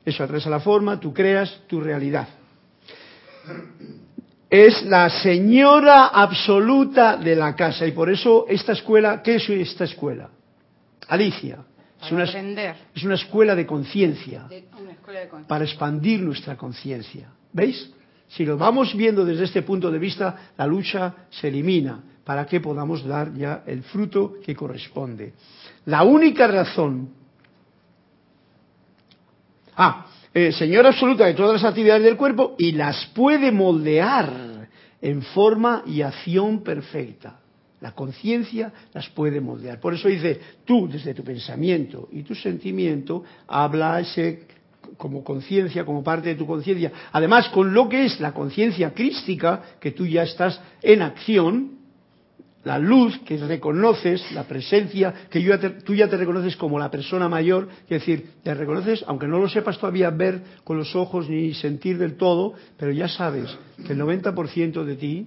Eso atrasa la forma, tú creas tu realidad. Es la señora absoluta de la casa y por eso esta escuela, ¿qué es esta escuela? Alicia. Es una, es una, escuela de conciencia para expandir nuestra conciencia. ¿Veis? Si lo vamos viendo desde este punto de vista, la lucha se elimina para que podamos dar ya el fruto que corresponde. La única razón. Ah, eh, señora absoluta de todas las actividades del cuerpo y las puede moldear en forma y acción perfecta. La conciencia las puede moldear. Por eso dice, tú desde tu pensamiento y tu sentimiento habla ese como conciencia, como parte de tu conciencia. Además, con lo que es la conciencia crística, que tú ya estás en acción, la luz que reconoces, la presencia, que tú ya te reconoces como la persona mayor, es decir, te reconoces, aunque no lo sepas todavía ver con los ojos ni sentir del todo, pero ya sabes que el 90% de ti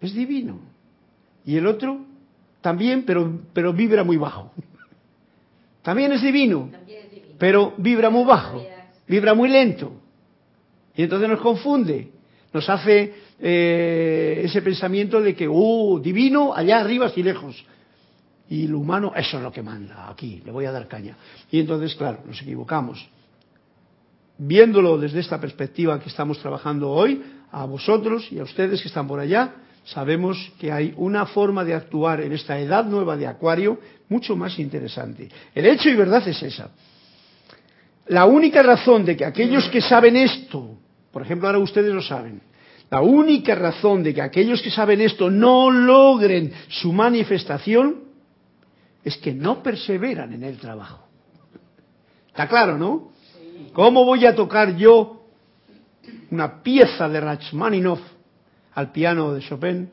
es divino. Y el otro también, pero, pero vibra muy bajo. También es divino, pero vibra muy bajo, vibra muy lento. Y entonces nos confunde, nos hace eh, ese pensamiento de que, uh, divino, allá arriba, así lejos. Y lo humano, eso es lo que manda, aquí, le voy a dar caña. Y entonces, claro, nos equivocamos. Viéndolo desde esta perspectiva que estamos trabajando hoy, a vosotros y a ustedes que están por allá, sabemos que hay una forma de actuar en esta edad nueva de Acuario mucho más interesante. El hecho y verdad es esa. La única razón de que aquellos que saben esto, por ejemplo, ahora ustedes lo saben, la única razón de que aquellos que saben esto no logren su manifestación es que no perseveran en el trabajo. ¿Está claro, no? ¿Cómo voy a tocar yo una pieza de Rachmaninoff al piano de Chopin,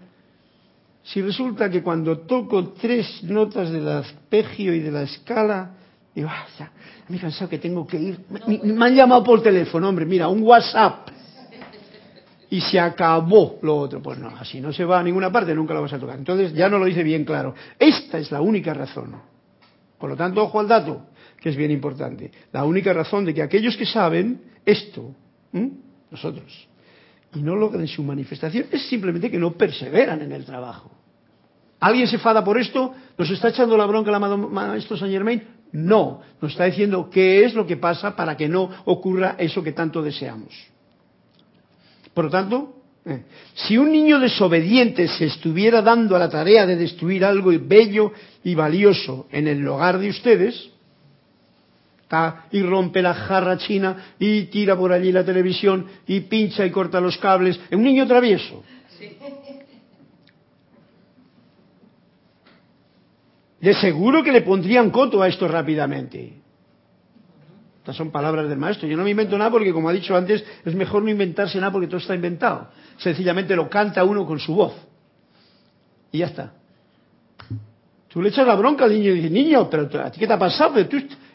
si resulta que cuando toco tres notas del arpegio y de la escala, digo, ah, ya, me he cansado que tengo que ir. Me, me han llamado por teléfono, hombre, mira, un WhatsApp. Y se acabó lo otro. Pues no, así no se va a ninguna parte, nunca lo vas a tocar. Entonces ya no lo dice bien claro. Esta es la única razón. Por lo tanto, ojo al dato, que es bien importante. La única razón de que aquellos que saben esto, nosotros, y no logran su manifestación, es simplemente que no perseveran en el trabajo. ¿Alguien se fada por esto? ¿Nos está echando la bronca el amado maestro Saint Germain? No, nos está diciendo qué es lo que pasa para que no ocurra eso que tanto deseamos. Por lo tanto, eh, si un niño desobediente se estuviera dando a la tarea de destruir algo bello y valioso en el hogar de ustedes, y rompe la jarra china y tira por allí la televisión y pincha y corta los cables, es un niño travieso. De seguro que le pondrían coto a esto rápidamente. Estas son palabras del maestro. Yo no me invento nada porque, como ha dicho antes, es mejor no inventarse nada porque todo está inventado. Sencillamente lo canta uno con su voz. Y ya está. Tú le echas la bronca al niño y dices, niño, pero ¿a ti qué te ha pasado?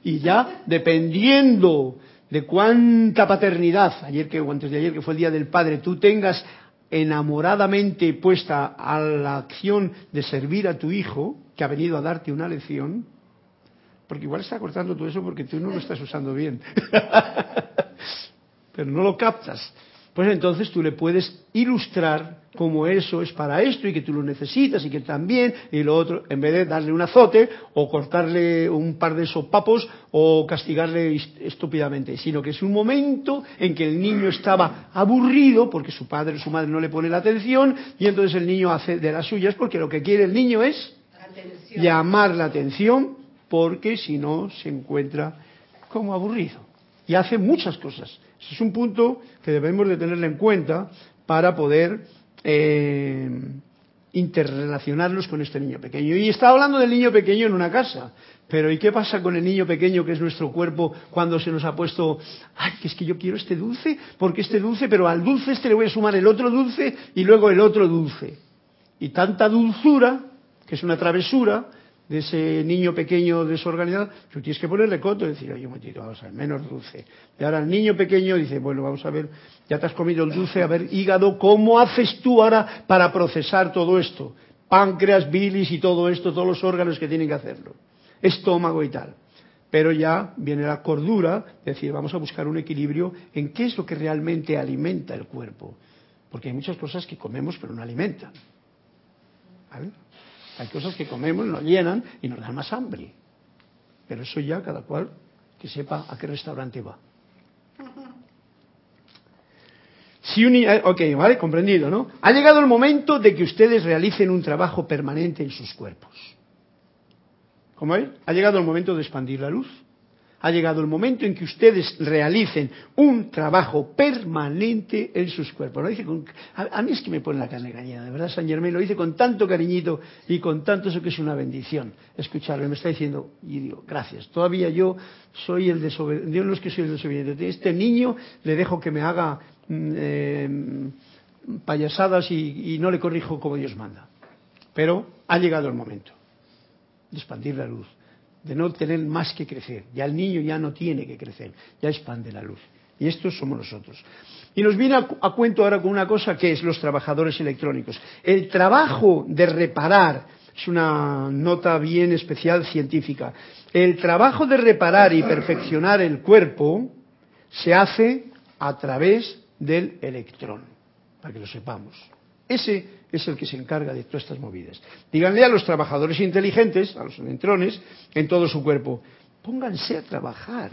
Y ya, dependiendo de cuánta paternidad, ayer que, o antes de ayer que fue el Día del Padre, tú tengas enamoradamente puesta a la acción de servir a tu hijo, que ha venido a darte una lección, porque igual está cortando todo eso porque tú no lo estás usando bien, *laughs* pero no lo captas. Pues entonces tú le puedes ilustrar cómo eso es para esto y que tú lo necesitas y que también, y lo otro, en vez de darle un azote o cortarle un par de sopapos o castigarle estúpidamente, sino que es un momento en que el niño estaba aburrido porque su padre o su madre no le pone la atención y entonces el niño hace de las suyas porque lo que quiere el niño es Atención. llamar la atención porque si no se encuentra como aburrido. Y hace muchas cosas. Ese es un punto que debemos de tenerlo en cuenta para poder eh, interrelacionarnos con este niño pequeño. Y está hablando del niño pequeño en una casa. Pero ¿y qué pasa con el niño pequeño que es nuestro cuerpo cuando se nos ha puesto, ay, que es que yo quiero este dulce, porque este dulce, pero al dulce este le voy a sumar el otro dulce y luego el otro dulce? Y tanta dulzura, que es una travesura, de ese niño pequeño desorganizado, tú tienes que ponerle coto y decir, oye, un momentito, vamos a ver, menos dulce. Y ahora el niño pequeño dice, bueno, vamos a ver, ya te has comido el dulce, a ver, hígado, ¿cómo haces tú ahora para procesar todo esto? Páncreas, bilis y todo esto, todos los órganos que tienen que hacerlo. Estómago y tal. Pero ya viene la cordura, es decir, vamos a buscar un equilibrio en qué es lo que realmente alimenta el cuerpo. Porque hay muchas cosas que comemos pero no alimentan. ¿Vale? Hay cosas que comemos, nos llenan y nos dan más hambre. Pero eso ya cada cual que sepa a qué restaurante va. *laughs* Si un, ok, vale, comprendido, ¿no? Ha llegado el momento de que ustedes realicen un trabajo permanente en sus cuerpos. ¿Cómo es? Ha llegado el momento de expandir la luz. Ha llegado el momento en que ustedes realicen un trabajo permanente en sus cuerpos. Lo dice con, a, mí es que me pone la carne gallina, de verdad, San Germán lo dice con tanto cariñito y con tanto eso que es una bendición escucharlo. Me está diciendo, y digo, gracias. Todavía yo soy el desobediente, yo no es que soy el desobediente. Este niño le dejo que me haga eh, payasadas y, y no le corrijo como Dios manda. Pero ha llegado el momento de expandir la luz, de no tener más que crecer. Ya el niño ya no tiene que crecer, ya expande la luz. Y estos somos nosotros. Y nos viene a, a, cuento ahora con una cosa que es los trabajadores electrónicos. El trabajo de reparar, es una nota bien especial científica, el trabajo de reparar y perfeccionar el cuerpo se hace a través del electrón, para que lo sepamos. Ese es el que se encarga de todas estas movidas. Díganle a los trabajadores inteligentes, a los electrones, en todo su cuerpo, pónganse a trabajar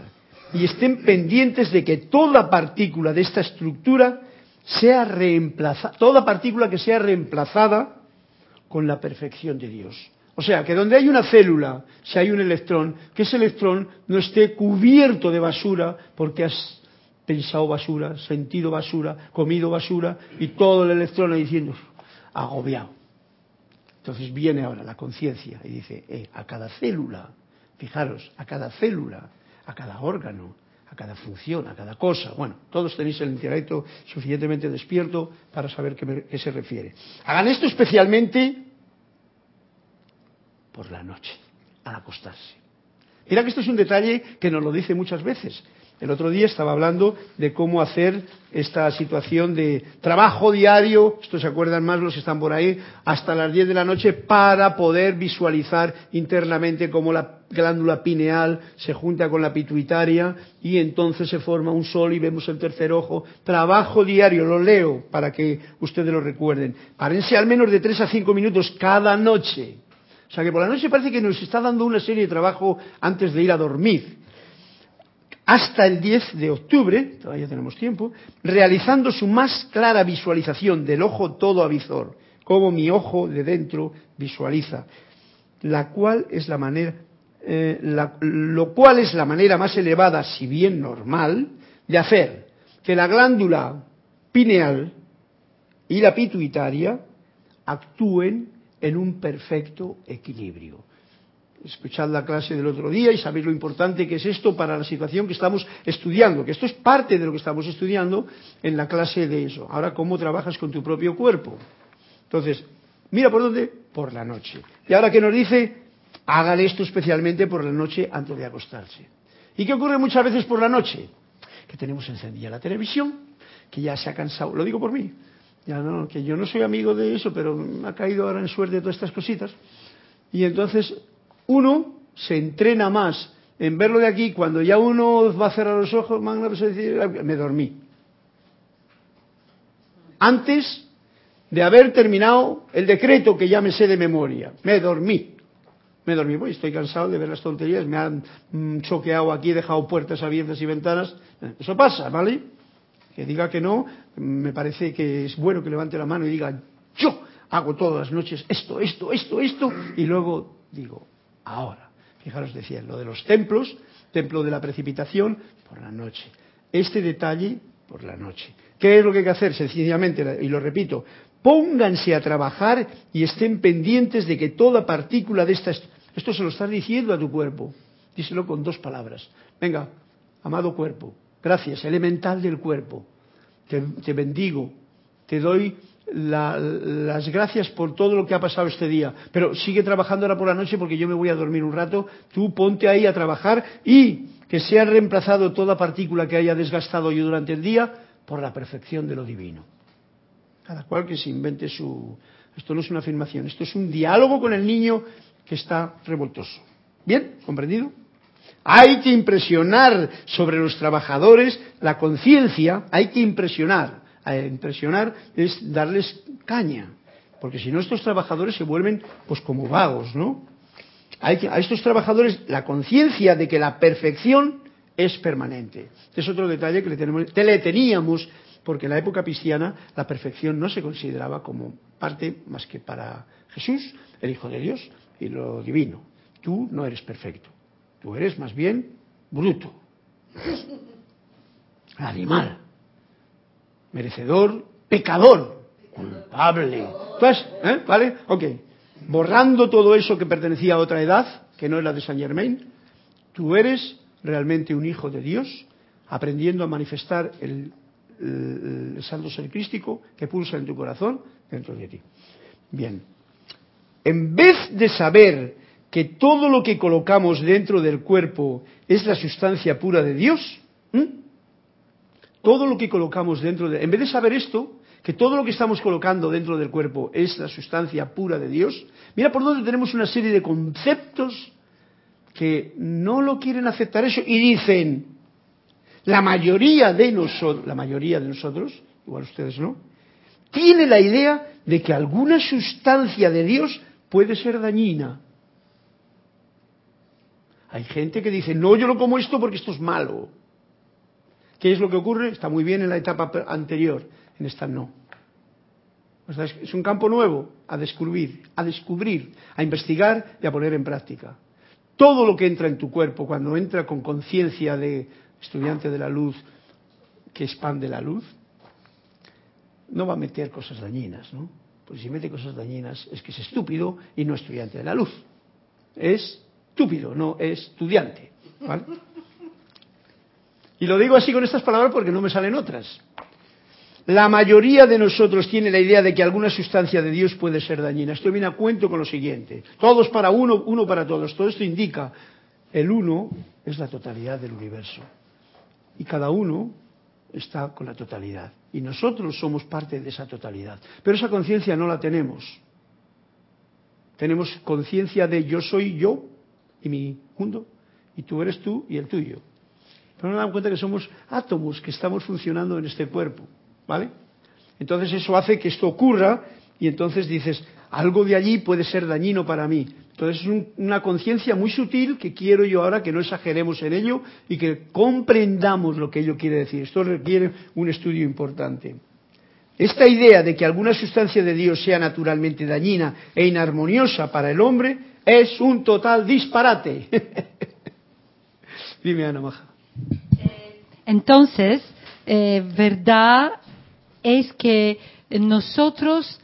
y estén pendientes de que toda partícula de esta estructura sea reemplazada, toda partícula que sea reemplazada con la perfección de Dios. O sea, que donde hay una célula, si hay un electrón, que ese electrón no esté cubierto de basura porque has pensado basura, sentido basura, comido basura y todo el electrón ahí diciendo agobiado. Entonces viene ahora la conciencia y dice, eh, a cada célula, fijaros, a cada célula, a cada órgano, a cada función, a cada cosa. Bueno, todos tenéis el intelecto suficientemente despierto para saber qué, qué se refiere. Hagan esto especialmente por la noche, al acostarse. Mira que esto es un detalle que nos lo dice muchas veces. El otro día estaba hablando de cómo hacer esta situación de trabajo diario, esto se acuerdan más los que están por ahí, hasta las 10 de la noche para poder visualizar internamente cómo la glándula pineal se junta con la pituitaria y entonces se forma un sol y vemos el tercer ojo. Trabajo diario, lo leo para que ustedes lo recuerden. Párense al menos de 3 a 5 minutos cada noche. O sea que por la noche parece que nos está dando una serie de trabajo antes de ir a dormir hasta el 10 de octubre, todavía tenemos tiempo, realizando su más clara visualización del ojo todo avizor, como mi ojo de dentro visualiza, la cual es la manera, eh, lo cual es la manera más elevada, si bien normal, de hacer que la glándula pineal y la pituitaria actúen en un perfecto equilibrio escuchad la clase del otro día y sabéis lo importante que es esto para la situación que estamos estudiando, que esto es parte de lo que estamos estudiando en la clase de eso. Ahora, ¿cómo trabajas con tu propio cuerpo? Entonces, mira por dónde, por la noche. Y ahora que nos dice, hagan esto especialmente por la noche antes de acostarse. ¿Y qué ocurre muchas veces por la noche? Que tenemos encendida la televisión, que ya se ha cansado, lo digo por mí, ya no, que yo no soy amigo de eso, pero me ha caído ahora en suerte todas estas cositas. Y entonces uno se entrena más en verlo de aquí, cuando ya uno va a cerrar los ojos, me dormí. Antes de haber terminado el decreto que ya me sé de memoria, me dormí. Me dormí, pues estoy cansado de ver las tonterías, me han mm, choqueado aquí, dejado puertas abiertas y ventanas. Eso pasa, ¿vale? Que diga que no, me parece que es bueno que levante la mano y diga, yo hago todas las noches esto, esto, esto, esto, y luego digo, ahora. Fijaros, decía, lo de los templos, templo de la precipitación, por la noche. Este detalle, por la noche. ¿Qué es lo que hay que hacer? Sencillamente, y lo repito, pónganse a trabajar y estén pendientes de que toda partícula de esta... Esto se lo estás diciendo a tu cuerpo. Díselo con dos palabras. Venga, amado cuerpo, gracias, elemental del cuerpo. Te bendigo, te doy las gracias por todo lo que ha pasado este día, pero sigue trabajando ahora por la noche porque yo me voy a dormir un rato, tú ponte ahí a trabajar y que sea reemplazado toda partícula que haya desgastado yo durante el día por la perfección de lo divino. Cada cual que se invente su... Esto no es una afirmación, esto es un diálogo con el niño que está revoltoso. ¿Bien? ¿Comprendido? Hay que impresionar sobre los trabajadores la conciencia, hay que impresionar a impresionar es darles caña, porque si no estos trabajadores se vuelven pues como vagos, ¿no? Hay que, a estos trabajadores la conciencia de que la perfección es permanente. Es otro detalle que le, tenemos, le teníamos, porque en la época cristiana la perfección no se consideraba como parte más que para Jesús, el Hijo de Dios y lo divino. Tú no eres perfecto, tú eres más bien bruto, *laughs* animal merecedor, pecador, culpable. Pues, ¿eh? ¿Vale? Ok. Borrando todo eso que pertenecía a otra edad, que no es la de Saint Germain, tú eres realmente un hijo de Dios, aprendiendo a manifestar el, el, el santo ser crístico que pulsa en tu corazón dentro de ti. Bien. En vez de saber que todo lo que colocamos dentro del cuerpo es la sustancia pura de Dios, todo lo que colocamos dentro de... En vez de saber esto, que todo lo que estamos colocando dentro del cuerpo es la sustancia pura de Dios, mira por dónde tenemos una serie de conceptos que no lo quieren aceptar eso y dicen, la mayoría de nosotros, la mayoría de nosotros, igual ustedes no, tiene la idea de que alguna sustancia de Dios puede ser dañina. Hay gente que dice, no, yo no como esto porque esto es malo. ¿Qué es lo que ocurre? Está muy bien en la etapa anterior, en esta no. es un campo nuevo a descubrir, a descubrir, a investigar y a poner en práctica. Todo lo que entra en tu cuerpo, cuando entra con conciencia de estudiante de la luz que expande la luz, no va a meter cosas dañinas, ¿no? Porque si mete cosas dañinas es que es estúpido y no estudiante de la luz. Es estúpido, no es estudiante. ¿vale? Y lo digo así con estas palabras porque no me salen otras. La mayoría de nosotros tiene la idea de que alguna sustancia de Dios puede ser dañina. Esto viene a cuento con lo siguiente. Todos para uno, uno para todos. Todo esto indica el uno es la totalidad del universo. Y cada uno está con la totalidad. Y nosotros somos parte de esa totalidad. Pero esa conciencia no la tenemos. Tenemos conciencia de yo soy yo y mi mundo, y tú eres tú y el tuyo. Pero no damos cuenta que somos átomos que estamos funcionando en este cuerpo. ¿Vale? Entonces eso hace que esto ocurra y entonces dices, algo de allí puede ser dañino para mí. Entonces es una conciencia muy sutil que quiero yo ahora que no exageremos en ello y que comprendamos lo que ello quiere decir. Esto requiere un estudio importante. Esta idea de que alguna sustancia de Dios sea naturalmente dañina e inarmoniosa para el hombre es un total disparate. *laughs* Dime, Ana Maja. Entonces, eh, verdad es que nosotros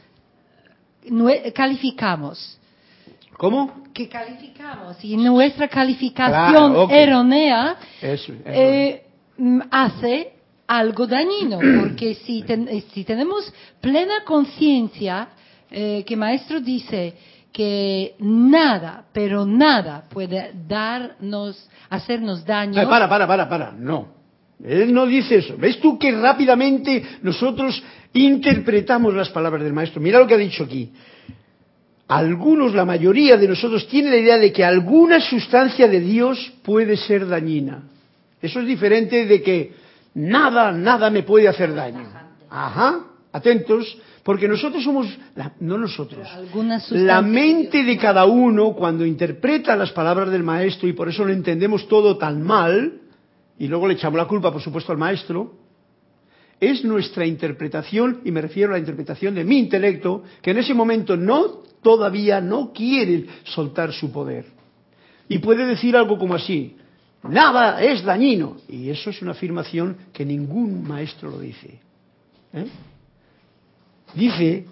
calificamos. ¿Cómo? Que calificamos. Y nuestra calificación Claro, errónea Eso. eh, mm, hace algo dañino, *clears throat* porque si, ten- si tenemos plena conciencia, eh, que Maestro dice que nada, pero nada puede darnos, hacernos daño. Ay, para, para, para, para. No. Él no dice eso. ¿Ves tú que rápidamente nosotros interpretamos las palabras del maestro? Mira lo que ha dicho aquí. Algunos, la mayoría de nosotros, tiene la idea de que alguna sustancia de Dios puede ser dañina. Eso es diferente de que nada, nada me puede hacer daño. Ajá, atentos, porque nosotros somos, la- no nosotros, la mente de cada uno cuando interpreta las palabras del maestro y por eso lo entendemos todo tan mal, y luego le echamos la culpa, por supuesto, al maestro, es nuestra interpretación, y me refiero a la interpretación de mi intelecto, que en ese momento no, todavía no quiere soltar su poder. Y puede decir algo como así, nada es dañino. Y eso es una afirmación que ningún maestro lo dice. ¿eh? Dice,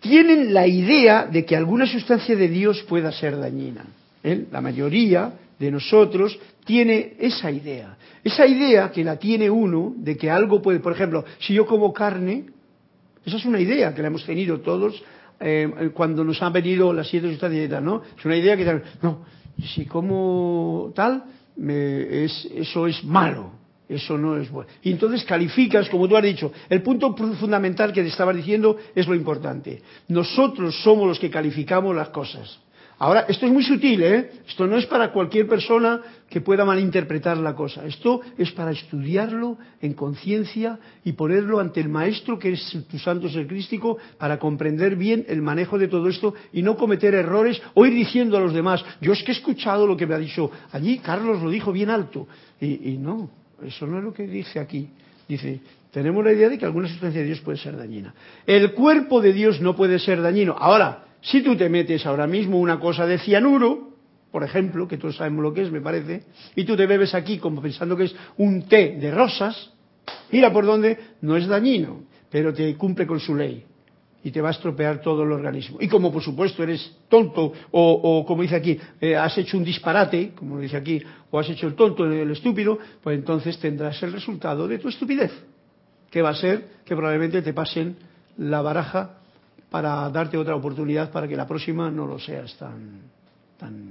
tienen la idea de que alguna sustancia de Dios pueda ser dañina. La mayoría de nosotros tiene esa idea. Esa idea que la tiene uno de que algo puede, por ejemplo, si yo como carne, esa es una idea que la hemos tenido todos eh, cuando nos han venido las siete sustancias y tal, ¿no? Es una idea que, no, si como tal, me- es, eso es malo, eso no es bueno. Y entonces calificas, como tú has dicho, el punto fu- fundamental que te estabas diciendo es lo importante. Nosotros somos los que calificamos las cosas. Ahora, esto es muy sutil, ¿eh? Esto no es para cualquier persona que pueda malinterpretar la cosa. Esto es para estudiarlo en conciencia y ponerlo ante el maestro que es tu santo ser crístico para comprender bien el manejo de todo esto y no cometer errores o ir diciendo a los demás, yo es que he escuchado lo que me ha dicho allí, Carlos lo dijo bien alto. Y no, eso no es lo que dice aquí. Dice, tenemos la idea de que alguna sustancia de Dios puede ser dañina. El cuerpo de Dios no puede ser dañino. Ahora, si tú te metes ahora mismo una cosa de cianuro, por ejemplo, que todos sabemos lo que es, me parece, y tú te bebes aquí como pensando que es un té de rosas, mira por dónde, no es dañino, pero te cumple con su ley y te va a estropear todo el organismo. Y como por supuesto eres tonto o, como dice aquí, eh, has hecho un disparate, como dice aquí, o has hecho el tonto, el estúpido, pues entonces tendrás el resultado de tu estupidez, que va a ser que probablemente te pasen la baraja para darte otra oportunidad para que la próxima no lo seas tan, tan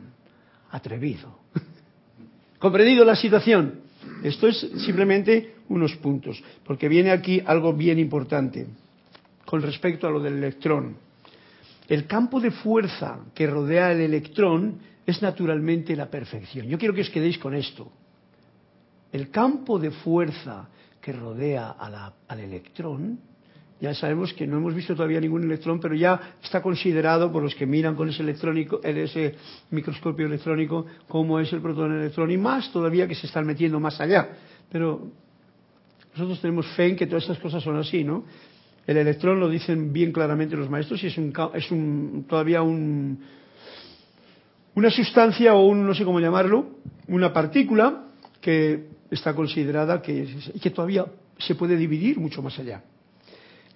atrevido. *laughs* ¿Comprendido la situación? Esto es simplemente unos puntos, porque viene aquí algo bien importante con respecto a lo del electrón. El campo de fuerza que rodea el electrón es naturalmente la perfección. Yo quiero que os quedéis con esto. El campo de fuerza que rodea a la- al electrón, ya sabemos que no hemos visto todavía ningún electrón, pero ya está considerado por los que miran con ese electrónico, ese microscopio electrónico, como es el protón electrón y más todavía que se están metiendo más allá. Pero nosotros tenemos fe en que todas estas cosas son así, ¿no? El electrón lo dicen bien claramente los maestros y es, un, es un, todavía un, una sustancia o un, no sé cómo llamarlo, una partícula que está considerada que, que todavía se puede dividir mucho más allá.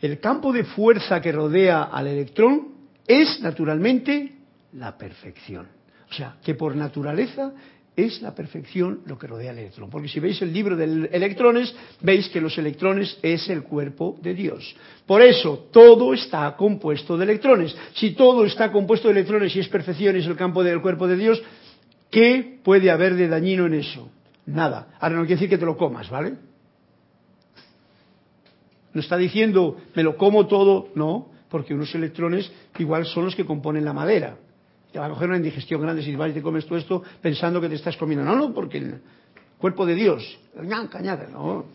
El campo de fuerza que rodea al electrón es naturalmente la perfección. O sea, que por naturaleza es la perfección lo que rodea al electrón. Porque si veis el libro de electrones, veis que los electrones es el cuerpo de Dios. Por eso, todo está compuesto de electrones. Si todo está compuesto de electrones y es perfección es el campo del cuerpo de Dios, ¿qué puede haber de dañino en eso? Nada. Ahora no quiere decir que te lo comas, ¿vale? No está diciendo, me lo como todo, no, porque unos electrones igual son los que componen la madera te va a coger una indigestión grande si vas y te comes todo esto pensando que te estás comiendo. No, no, porque el cuerpo de Dios, cañada, no.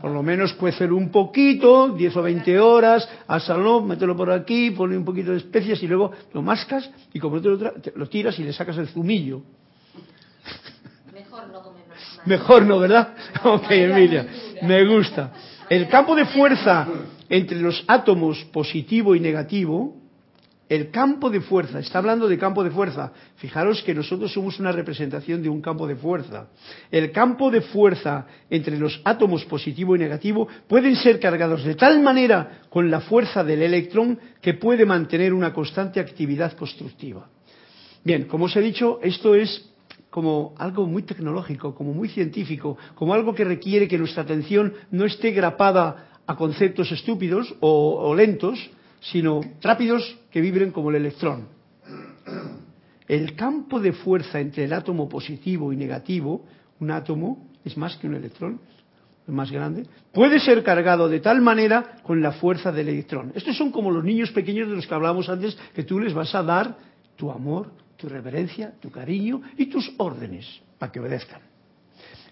Por lo menos cuécelo un poquito, 10 o 20 horas, asalo, mételo por aquí, ponle un poquito de especias y luego lo mascas y como te lo, lo tiras y le sacas el zumillo. Mejor no comer más. Mejor no, ¿verdad? Ok, Emilia, me gusta. El campo de fuerza entre los átomos positivo y negativo el campo de fuerza, está hablando de campo de fuerza. Fijaros que nosotros somos una representación de un campo de fuerza. El campo de fuerza entre los átomos positivo y negativo pueden ser cargados de tal manera con la fuerza del electrón que puede mantener una constante actividad constructiva. Bien, como os he dicho, esto es como algo muy tecnológico, como muy científico, como algo que requiere que nuestra atención no esté grapada a conceptos estúpidos o, o lentos, sino rápidos que vibren como el electrón. El campo de fuerza entre el átomo positivo y negativo, un átomo es más que un electrón, es más grande, puede ser cargado de tal manera con la fuerza del electrón. Estos son como los niños pequeños de los que hablábamos antes, que tú les vas a dar tu amor, tu reverencia, tu cariño y tus órdenes para que obedezcan.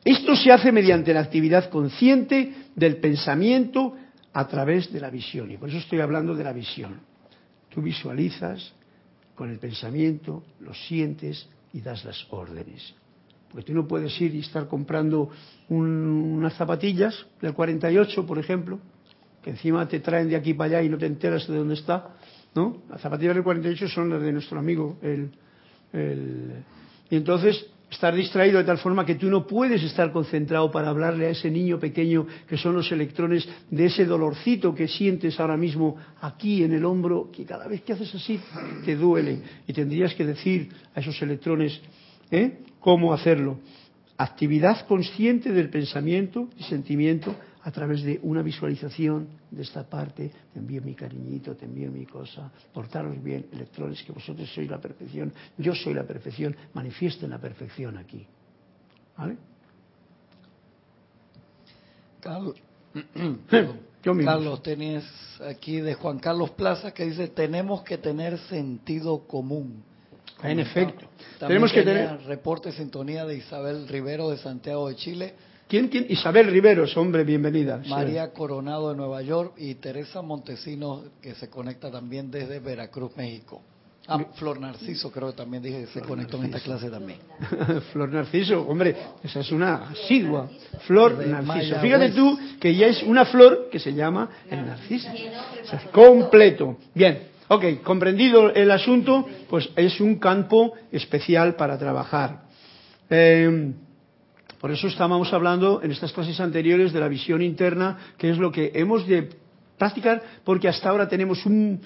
Esto se hace mediante la actividad consciente del pensamiento a través de la visión. Y por eso estoy hablando de la visión. Tú visualizas con el pensamiento, lo sientes y das las órdenes. Porque tú no puedes ir y estar comprando unas zapatillas del 48, por ejemplo, que encima te traen de aquí para allá y no te enteras de dónde está. ¿no? Las zapatillas del 48 son las de nuestro amigo. El, el... Y entonces estar distraído de tal forma que tú no puedes estar concentrado para hablarle a ese niño pequeño que son los electrones de ese dolorcito que sientes ahora mismo aquí en el hombro, que cada vez que haces así te duele. Y tendrías que decir a esos electrones ¿eh? cómo hacerlo. Actividad consciente del pensamiento y sentimiento a través de una visualización de esta parte, te envío mi cariñito, te envío mi cosa, portaros bien, electrones, que vosotros sois la perfección, yo soy la perfección, manifiesten la perfección aquí. ¿Vale? Carlos, *clears throat* yo mismo. Carlos, tenías aquí de Juan Carlos Plaza que dice, tenemos que tener sentido común. En efecto. También Tenemos que tener... reporte sintonía de Isabel Rivero de Santiago de Chile, ¿Quién, quién? Isabel Riveros, hombre, bienvenida. María Coronado de Nueva York y Teresa Montesinos que se conecta también desde Veracruz, México. Ah, Flor Narciso creo que también dije que se conectó en esta clase también. *laughs* Flor Narciso, hombre, esa es una asidua. Flor Narciso. Fíjate tú que ya es una flor que se llama el narciso. O sea, completo. Bien, ok, comprendido el asunto, pues es un campo especial para trabajar. Eh, por eso estábamos hablando en estas clases anteriores de la visión interna, que es lo que hemos de practicar, porque hasta ahora tenemos un,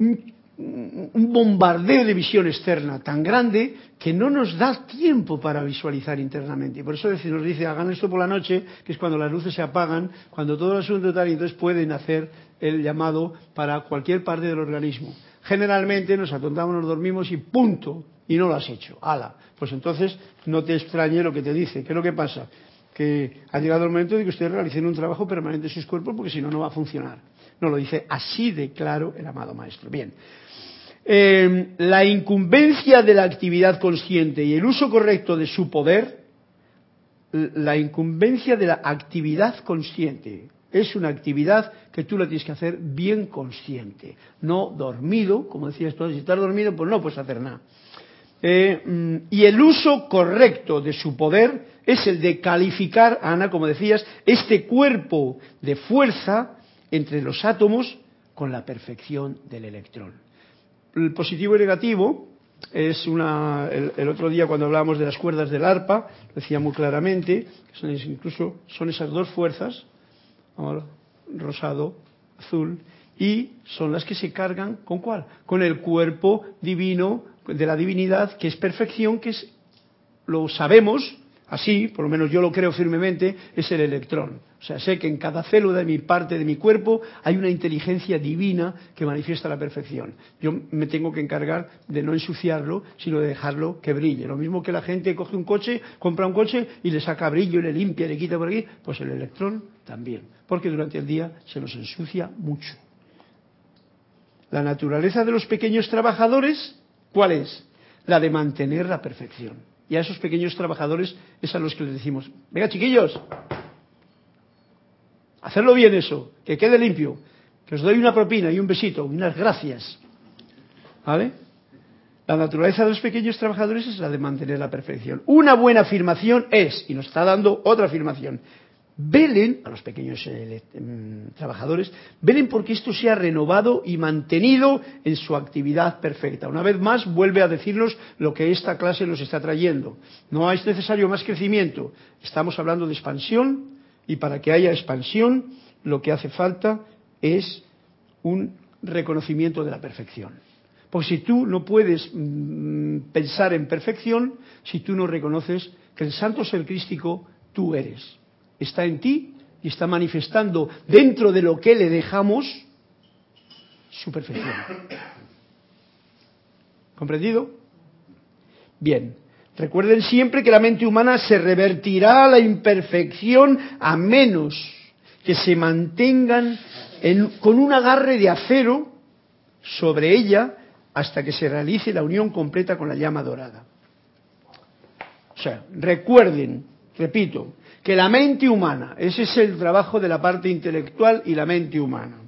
un, bombardeo de visión externa tan grande que no nos da tiempo para visualizar internamente. Y por eso nos dice, hagan esto por la noche, que es cuando las luces se apagan, cuando todo el asunto tal, y entonces pueden hacer el llamado para cualquier parte del organismo. Generalmente nos atontamos, nos dormimos y punto, y no lo has hecho. ¡Hala! Pues entonces no te extrañe lo que te dice. ¿Qué es lo que pasa? Que ha llegado el momento de que ustedes realicen un trabajo permanente en sus cuerpos porque si no, no va a funcionar. No lo dice así de claro el amado maestro. Bien. Eh, la incumbencia de la actividad consciente y el uso correcto de su poder, la incumbencia de la actividad consciente, es una actividad que tú la tienes que hacer bien consciente, no dormido, como decías tú, si estás dormido, pues no puedes hacer nada. Eh, mm, y el uso correcto de su poder es el de calificar, Ana, como decías, este cuerpo de fuerza entre los átomos con la perfección del electrón. El positivo y negativo es una. El, otro día, cuando hablábamos de las cuerdas del arpa, decía muy claramente, que son, incluso son esas dos fuerzas, rosado, azul, y son las que se cargan con cuál? Con el cuerpo divino de la divinidad, que es perfección, que es lo sabemos, así, por lo menos yo lo creo firmemente, es el electrón. O sea, sé que en cada célula de mi parte de mi cuerpo hay una inteligencia divina que manifiesta la perfección. Yo me tengo que encargar de no ensuciarlo, sino de dejarlo que brille. Lo mismo que la gente coge un coche, compra un coche y le saca brillo, le limpia, le quita por aquí, pues el electrón también, porque durante el día se nos ensucia mucho. La naturaleza de los pequeños trabajadores, ¿cuál es? La de mantener la perfección. Y a esos pequeños trabajadores es a los que les decimos, venga chiquillos, hacerlo bien eso, que quede limpio, que os doy una propina y un besito, unas gracias. ¿Vale? La naturaleza de los pequeños trabajadores es la de mantener la perfección. Una buena afirmación es, y nos está dando otra afirmación, velen, a los pequeños eh, mm, trabajadores, velen porque esto sea renovado y mantenido en su actividad perfecta. Una vez más, vuelve a decirnos lo que esta clase nos está trayendo. No es necesario más crecimiento. Estamos hablando de expansión y para que haya expansión, lo que hace falta es un reconocimiento de la perfección. Porque si tú no puedes mm, pensar en perfección, si tú no reconoces que el santo ser crístico tú eres está en ti y está manifestando dentro de lo que le dejamos su perfección. *coughs* ¿Comprendido? Bien. Recuerden siempre que la mente humana se revertirá a la imperfección a menos que se mantengan con un agarre de acero sobre ella hasta que se realice la unión completa con la llama dorada. O sea, recuerden, repito, que la mente humana, ese es el trabajo de la parte intelectual y la mente humana,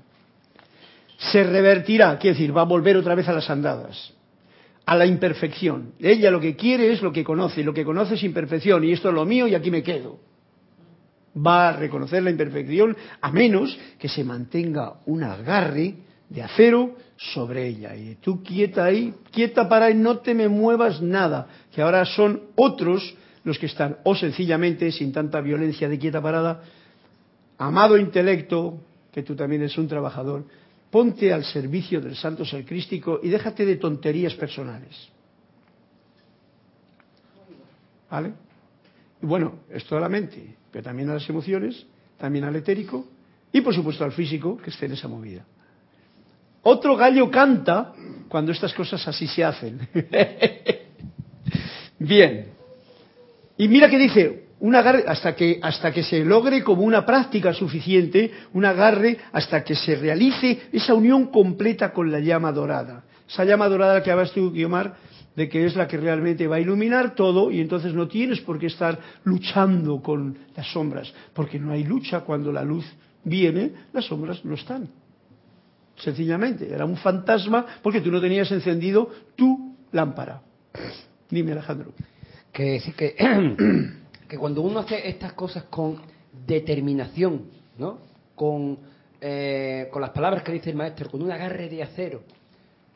se revertirá, quiere decir, va a volver otra vez a las andadas, a la imperfección. Ella lo que quiere es lo que conoce, y lo que conoce es imperfección, y esto es lo mío y aquí me quedo. Va a reconocer la imperfección a menos que se mantenga un agarre de acero sobre ella. Y tú quieta ahí, quieta para ahí, no te me muevas nada, que ahora son otros los que están, o sencillamente, sin tanta violencia de quieta parada, amado intelecto, que tú también eres un trabajador, ponte al servicio del santo ser crístico y déjate de tonterías personales. ¿Vale? Y bueno, esto a la mente, pero también a las emociones, también al etérico y por supuesto al físico que esté en esa movida. Otro gallo canta cuando estas cosas así se hacen. *laughs* Bien, y mira que dice, un agarre hasta que, hasta que se logre como una práctica suficiente, un agarre hasta que se realice esa unión completa con la llama dorada. Esa llama dorada que hablas tú, Guiomar, de que es la que realmente va a iluminar todo y entonces no tienes por qué estar luchando con las sombras, porque no hay lucha cuando la luz viene, las sombras no están. Sencillamente, era un fantasma porque tú no tenías encendido tu lámpara. Dime, Alejandro que sí que, *clears throat* que cuando uno hace estas cosas con determinación, ¿no? Con, eh, con las palabras que dice el maestro, con un agarre de acero,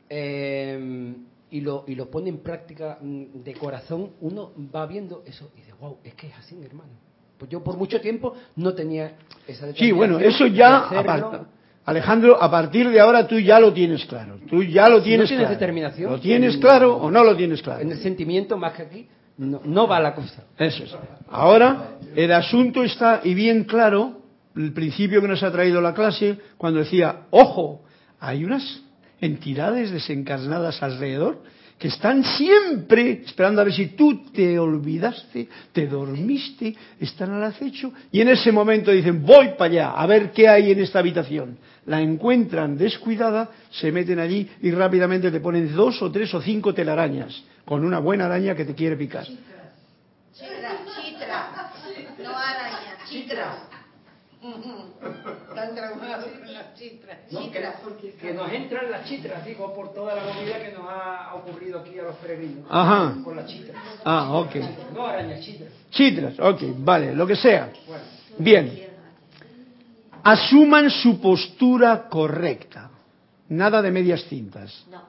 eh, y, lo, y lo pone en práctica mm, de corazón, uno va viendo eso y dice, wow, es que es así, hermano. Pues yo por mucho tiempo no tenía esa determinación. Sí, bueno, eso ya, Alejandro, a partir de ahora tú ya lo tienes claro. Tú ya lo tienes, si no tienes determinación. ¿Lo tienes claro o no lo tienes claro? En el sentimiento más que aquí, no, va la cosa. Eso es. Ahora, el asunto está, y bien claro, el principio que nos ha traído la clase, cuando decía, ojo, hay unas entidades desencarnadas alrededor que están siempre esperando a ver si tú te olvidaste, te dormiste, están al acecho y en ese momento dicen, voy para allá, a ver qué hay en esta habitación. La encuentran descuidada, se meten allí y rápidamente te ponen dos o tres o cinco telarañas con una buena araña que te quiere picar. Chitra, chitra, no araña, chitra. Están traumados con las chitras. que, nos entran las chitras, digo, por toda la movida que nos ha ocurrido aquí a los peregrinos. Ajá. Con las chitras. Ah, ok. No arañas, chitras. Chitras, ok, vale, lo que sea. Bien. Asuman su postura correcta. Nada de medias cintas. No.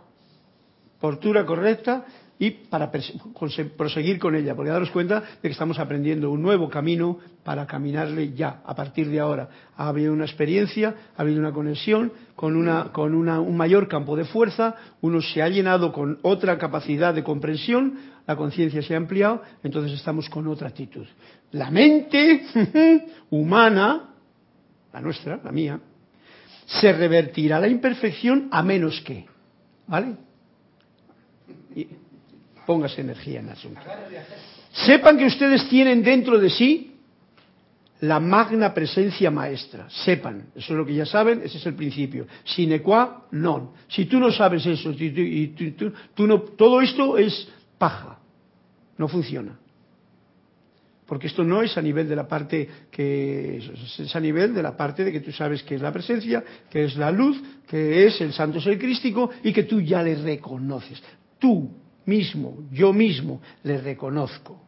Postura correcta y para proseguir con ella, porque daros cuenta de que estamos aprendiendo un nuevo camino para caminarle ya, a partir de ahora. Ha habido una experiencia, ha habido una conexión con, una, un mayor campo de fuerza, uno se ha llenado con otra capacidad de comprensión, la conciencia se ha ampliado, entonces estamos con otra actitud. La mente *laughs* humana, la nuestra, la mía, se revertirá la imperfección a menos que, ¿vale? Póngase energía en el asunto. Sepan que ustedes tienen dentro de sí la magna presencia maestra. Sepan, eso es lo que ya saben, ese es el principio. Sine qua non. Si tú no sabes eso, y todo esto es paja, no funciona porque esto no es a nivel de la parte que es a nivel de la parte de que tú sabes que es la presencia, que es la luz, que es el santo ser crístico y que tú ya le reconoces. Tú mismo, yo mismo le reconozco.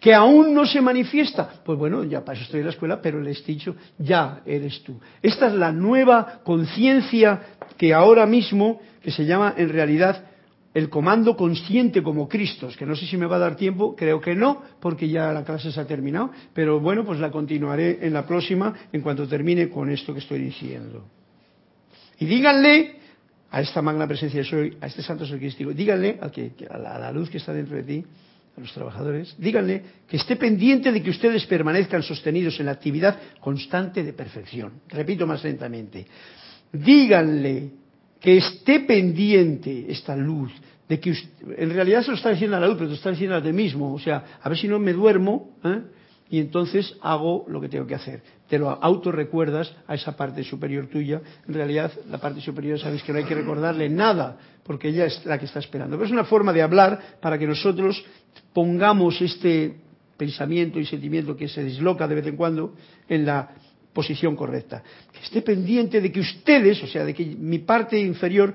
Que aún no se manifiesta, pues bueno, ya para eso estoy en la escuela, pero les he dicho, ya eres tú. Esta es la nueva conciencia que ahora mismo, que se llama en realidad el comando consciente como Cristos, que no sé si me va a dar tiempo, creo que no, porque ya la clase se ha terminado, pero bueno, pues la continuaré en la próxima en cuanto termine con esto que estoy diciendo. Y díganle a esta magna presencia de soy, a este santo ser crístico, díganle a, la, luz que está dentro de ti, a los trabajadores, díganle que esté pendiente de que ustedes permanezcan sostenidos en la actividad constante de perfección. Repito más lentamente. Díganle que esté pendiente esta luz, de que en realidad se lo está diciendo a la luz, pero te está diciendo a ti mismo, o sea, a ver si no me duermo, ¿eh? y entonces hago lo que tengo que hacer. Te lo autorrecuerdas a esa parte superior tuya. En realidad, la parte superior sabes que no hay que recordarle nada, porque ella es la que está esperando. Pero es una forma de hablar para que nosotros pongamos este pensamiento y sentimiento que se disloca de vez en cuando en la posición correcta. Que esté pendiente de que ustedes, o sea, de que mi parte inferior,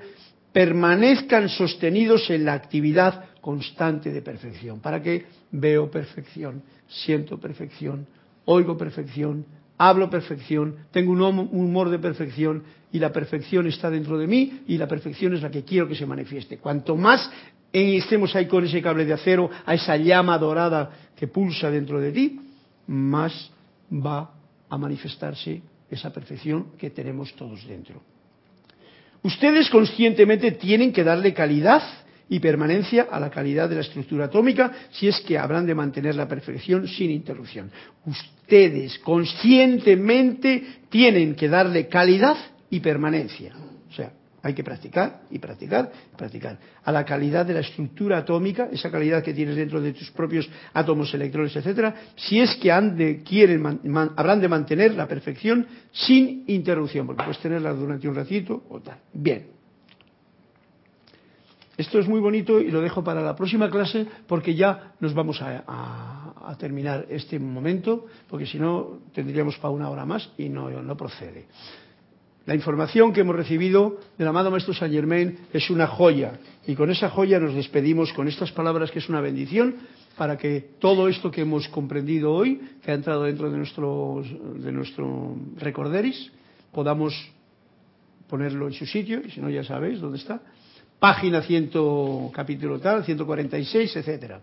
permanezcan sostenidos en la actividad constante de perfección. ¿Para que veo perfección, siento perfección, oigo perfección, hablo perfección, tengo un humor de perfección y la perfección está dentro de mí y la perfección es la que quiero que se manifieste. Cuanto más estemos ahí con ese cable de acero, a esa llama dorada que pulsa dentro de ti, más va a manifestarse esa perfección que tenemos todos dentro. Ustedes conscientemente tienen que darle calidad y permanencia a la calidad de la estructura atómica si es que habrán de mantener la perfección sin interrupción. Ustedes conscientemente tienen que darle calidad y permanencia. O sea, hay que practicar y practicar y practicar. A la calidad de la estructura atómica, esa calidad que tienes dentro de tus propios átomos, electrones, etcétera, si es que han de, quieren, habrán de mantener la perfección sin interrupción, porque puedes tenerla durante un ratito o tal. Bien. Esto es muy bonito y lo dejo para la próxima clase porque ya nos vamos a, terminar este momento, porque si no tendríamos para una hora más y no, no procede. La información que hemos recibido del amado Maestro Saint Germain es una joya y con esa joya nos despedimos con estas palabras que es una bendición para que todo esto que hemos comprendido hoy, que ha entrado dentro de nuestro, de nuestro recorderis, podamos ponerlo en su sitio, y si no ya sabéis dónde está, página 100, capítulo tal, 146, etcétera.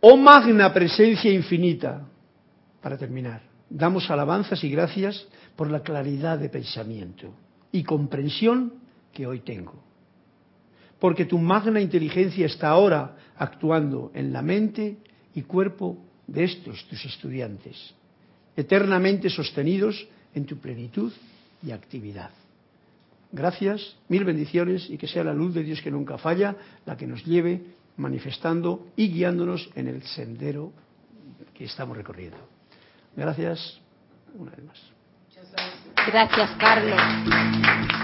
Oh magna presencia infinita, para terminar, damos alabanzas y gracias por la claridad de pensamiento y comprensión que hoy tengo. Porque tu magna inteligencia está ahora actuando en la mente y cuerpo de estos tus estudiantes, eternamente sostenidos en tu plenitud y actividad. Gracias, mil bendiciones y que sea la luz de Dios que nunca falla la que nos lleve manifestando y guiándonos en el sendero que estamos recorriendo. Gracias una vez más. Gracias, Carlos.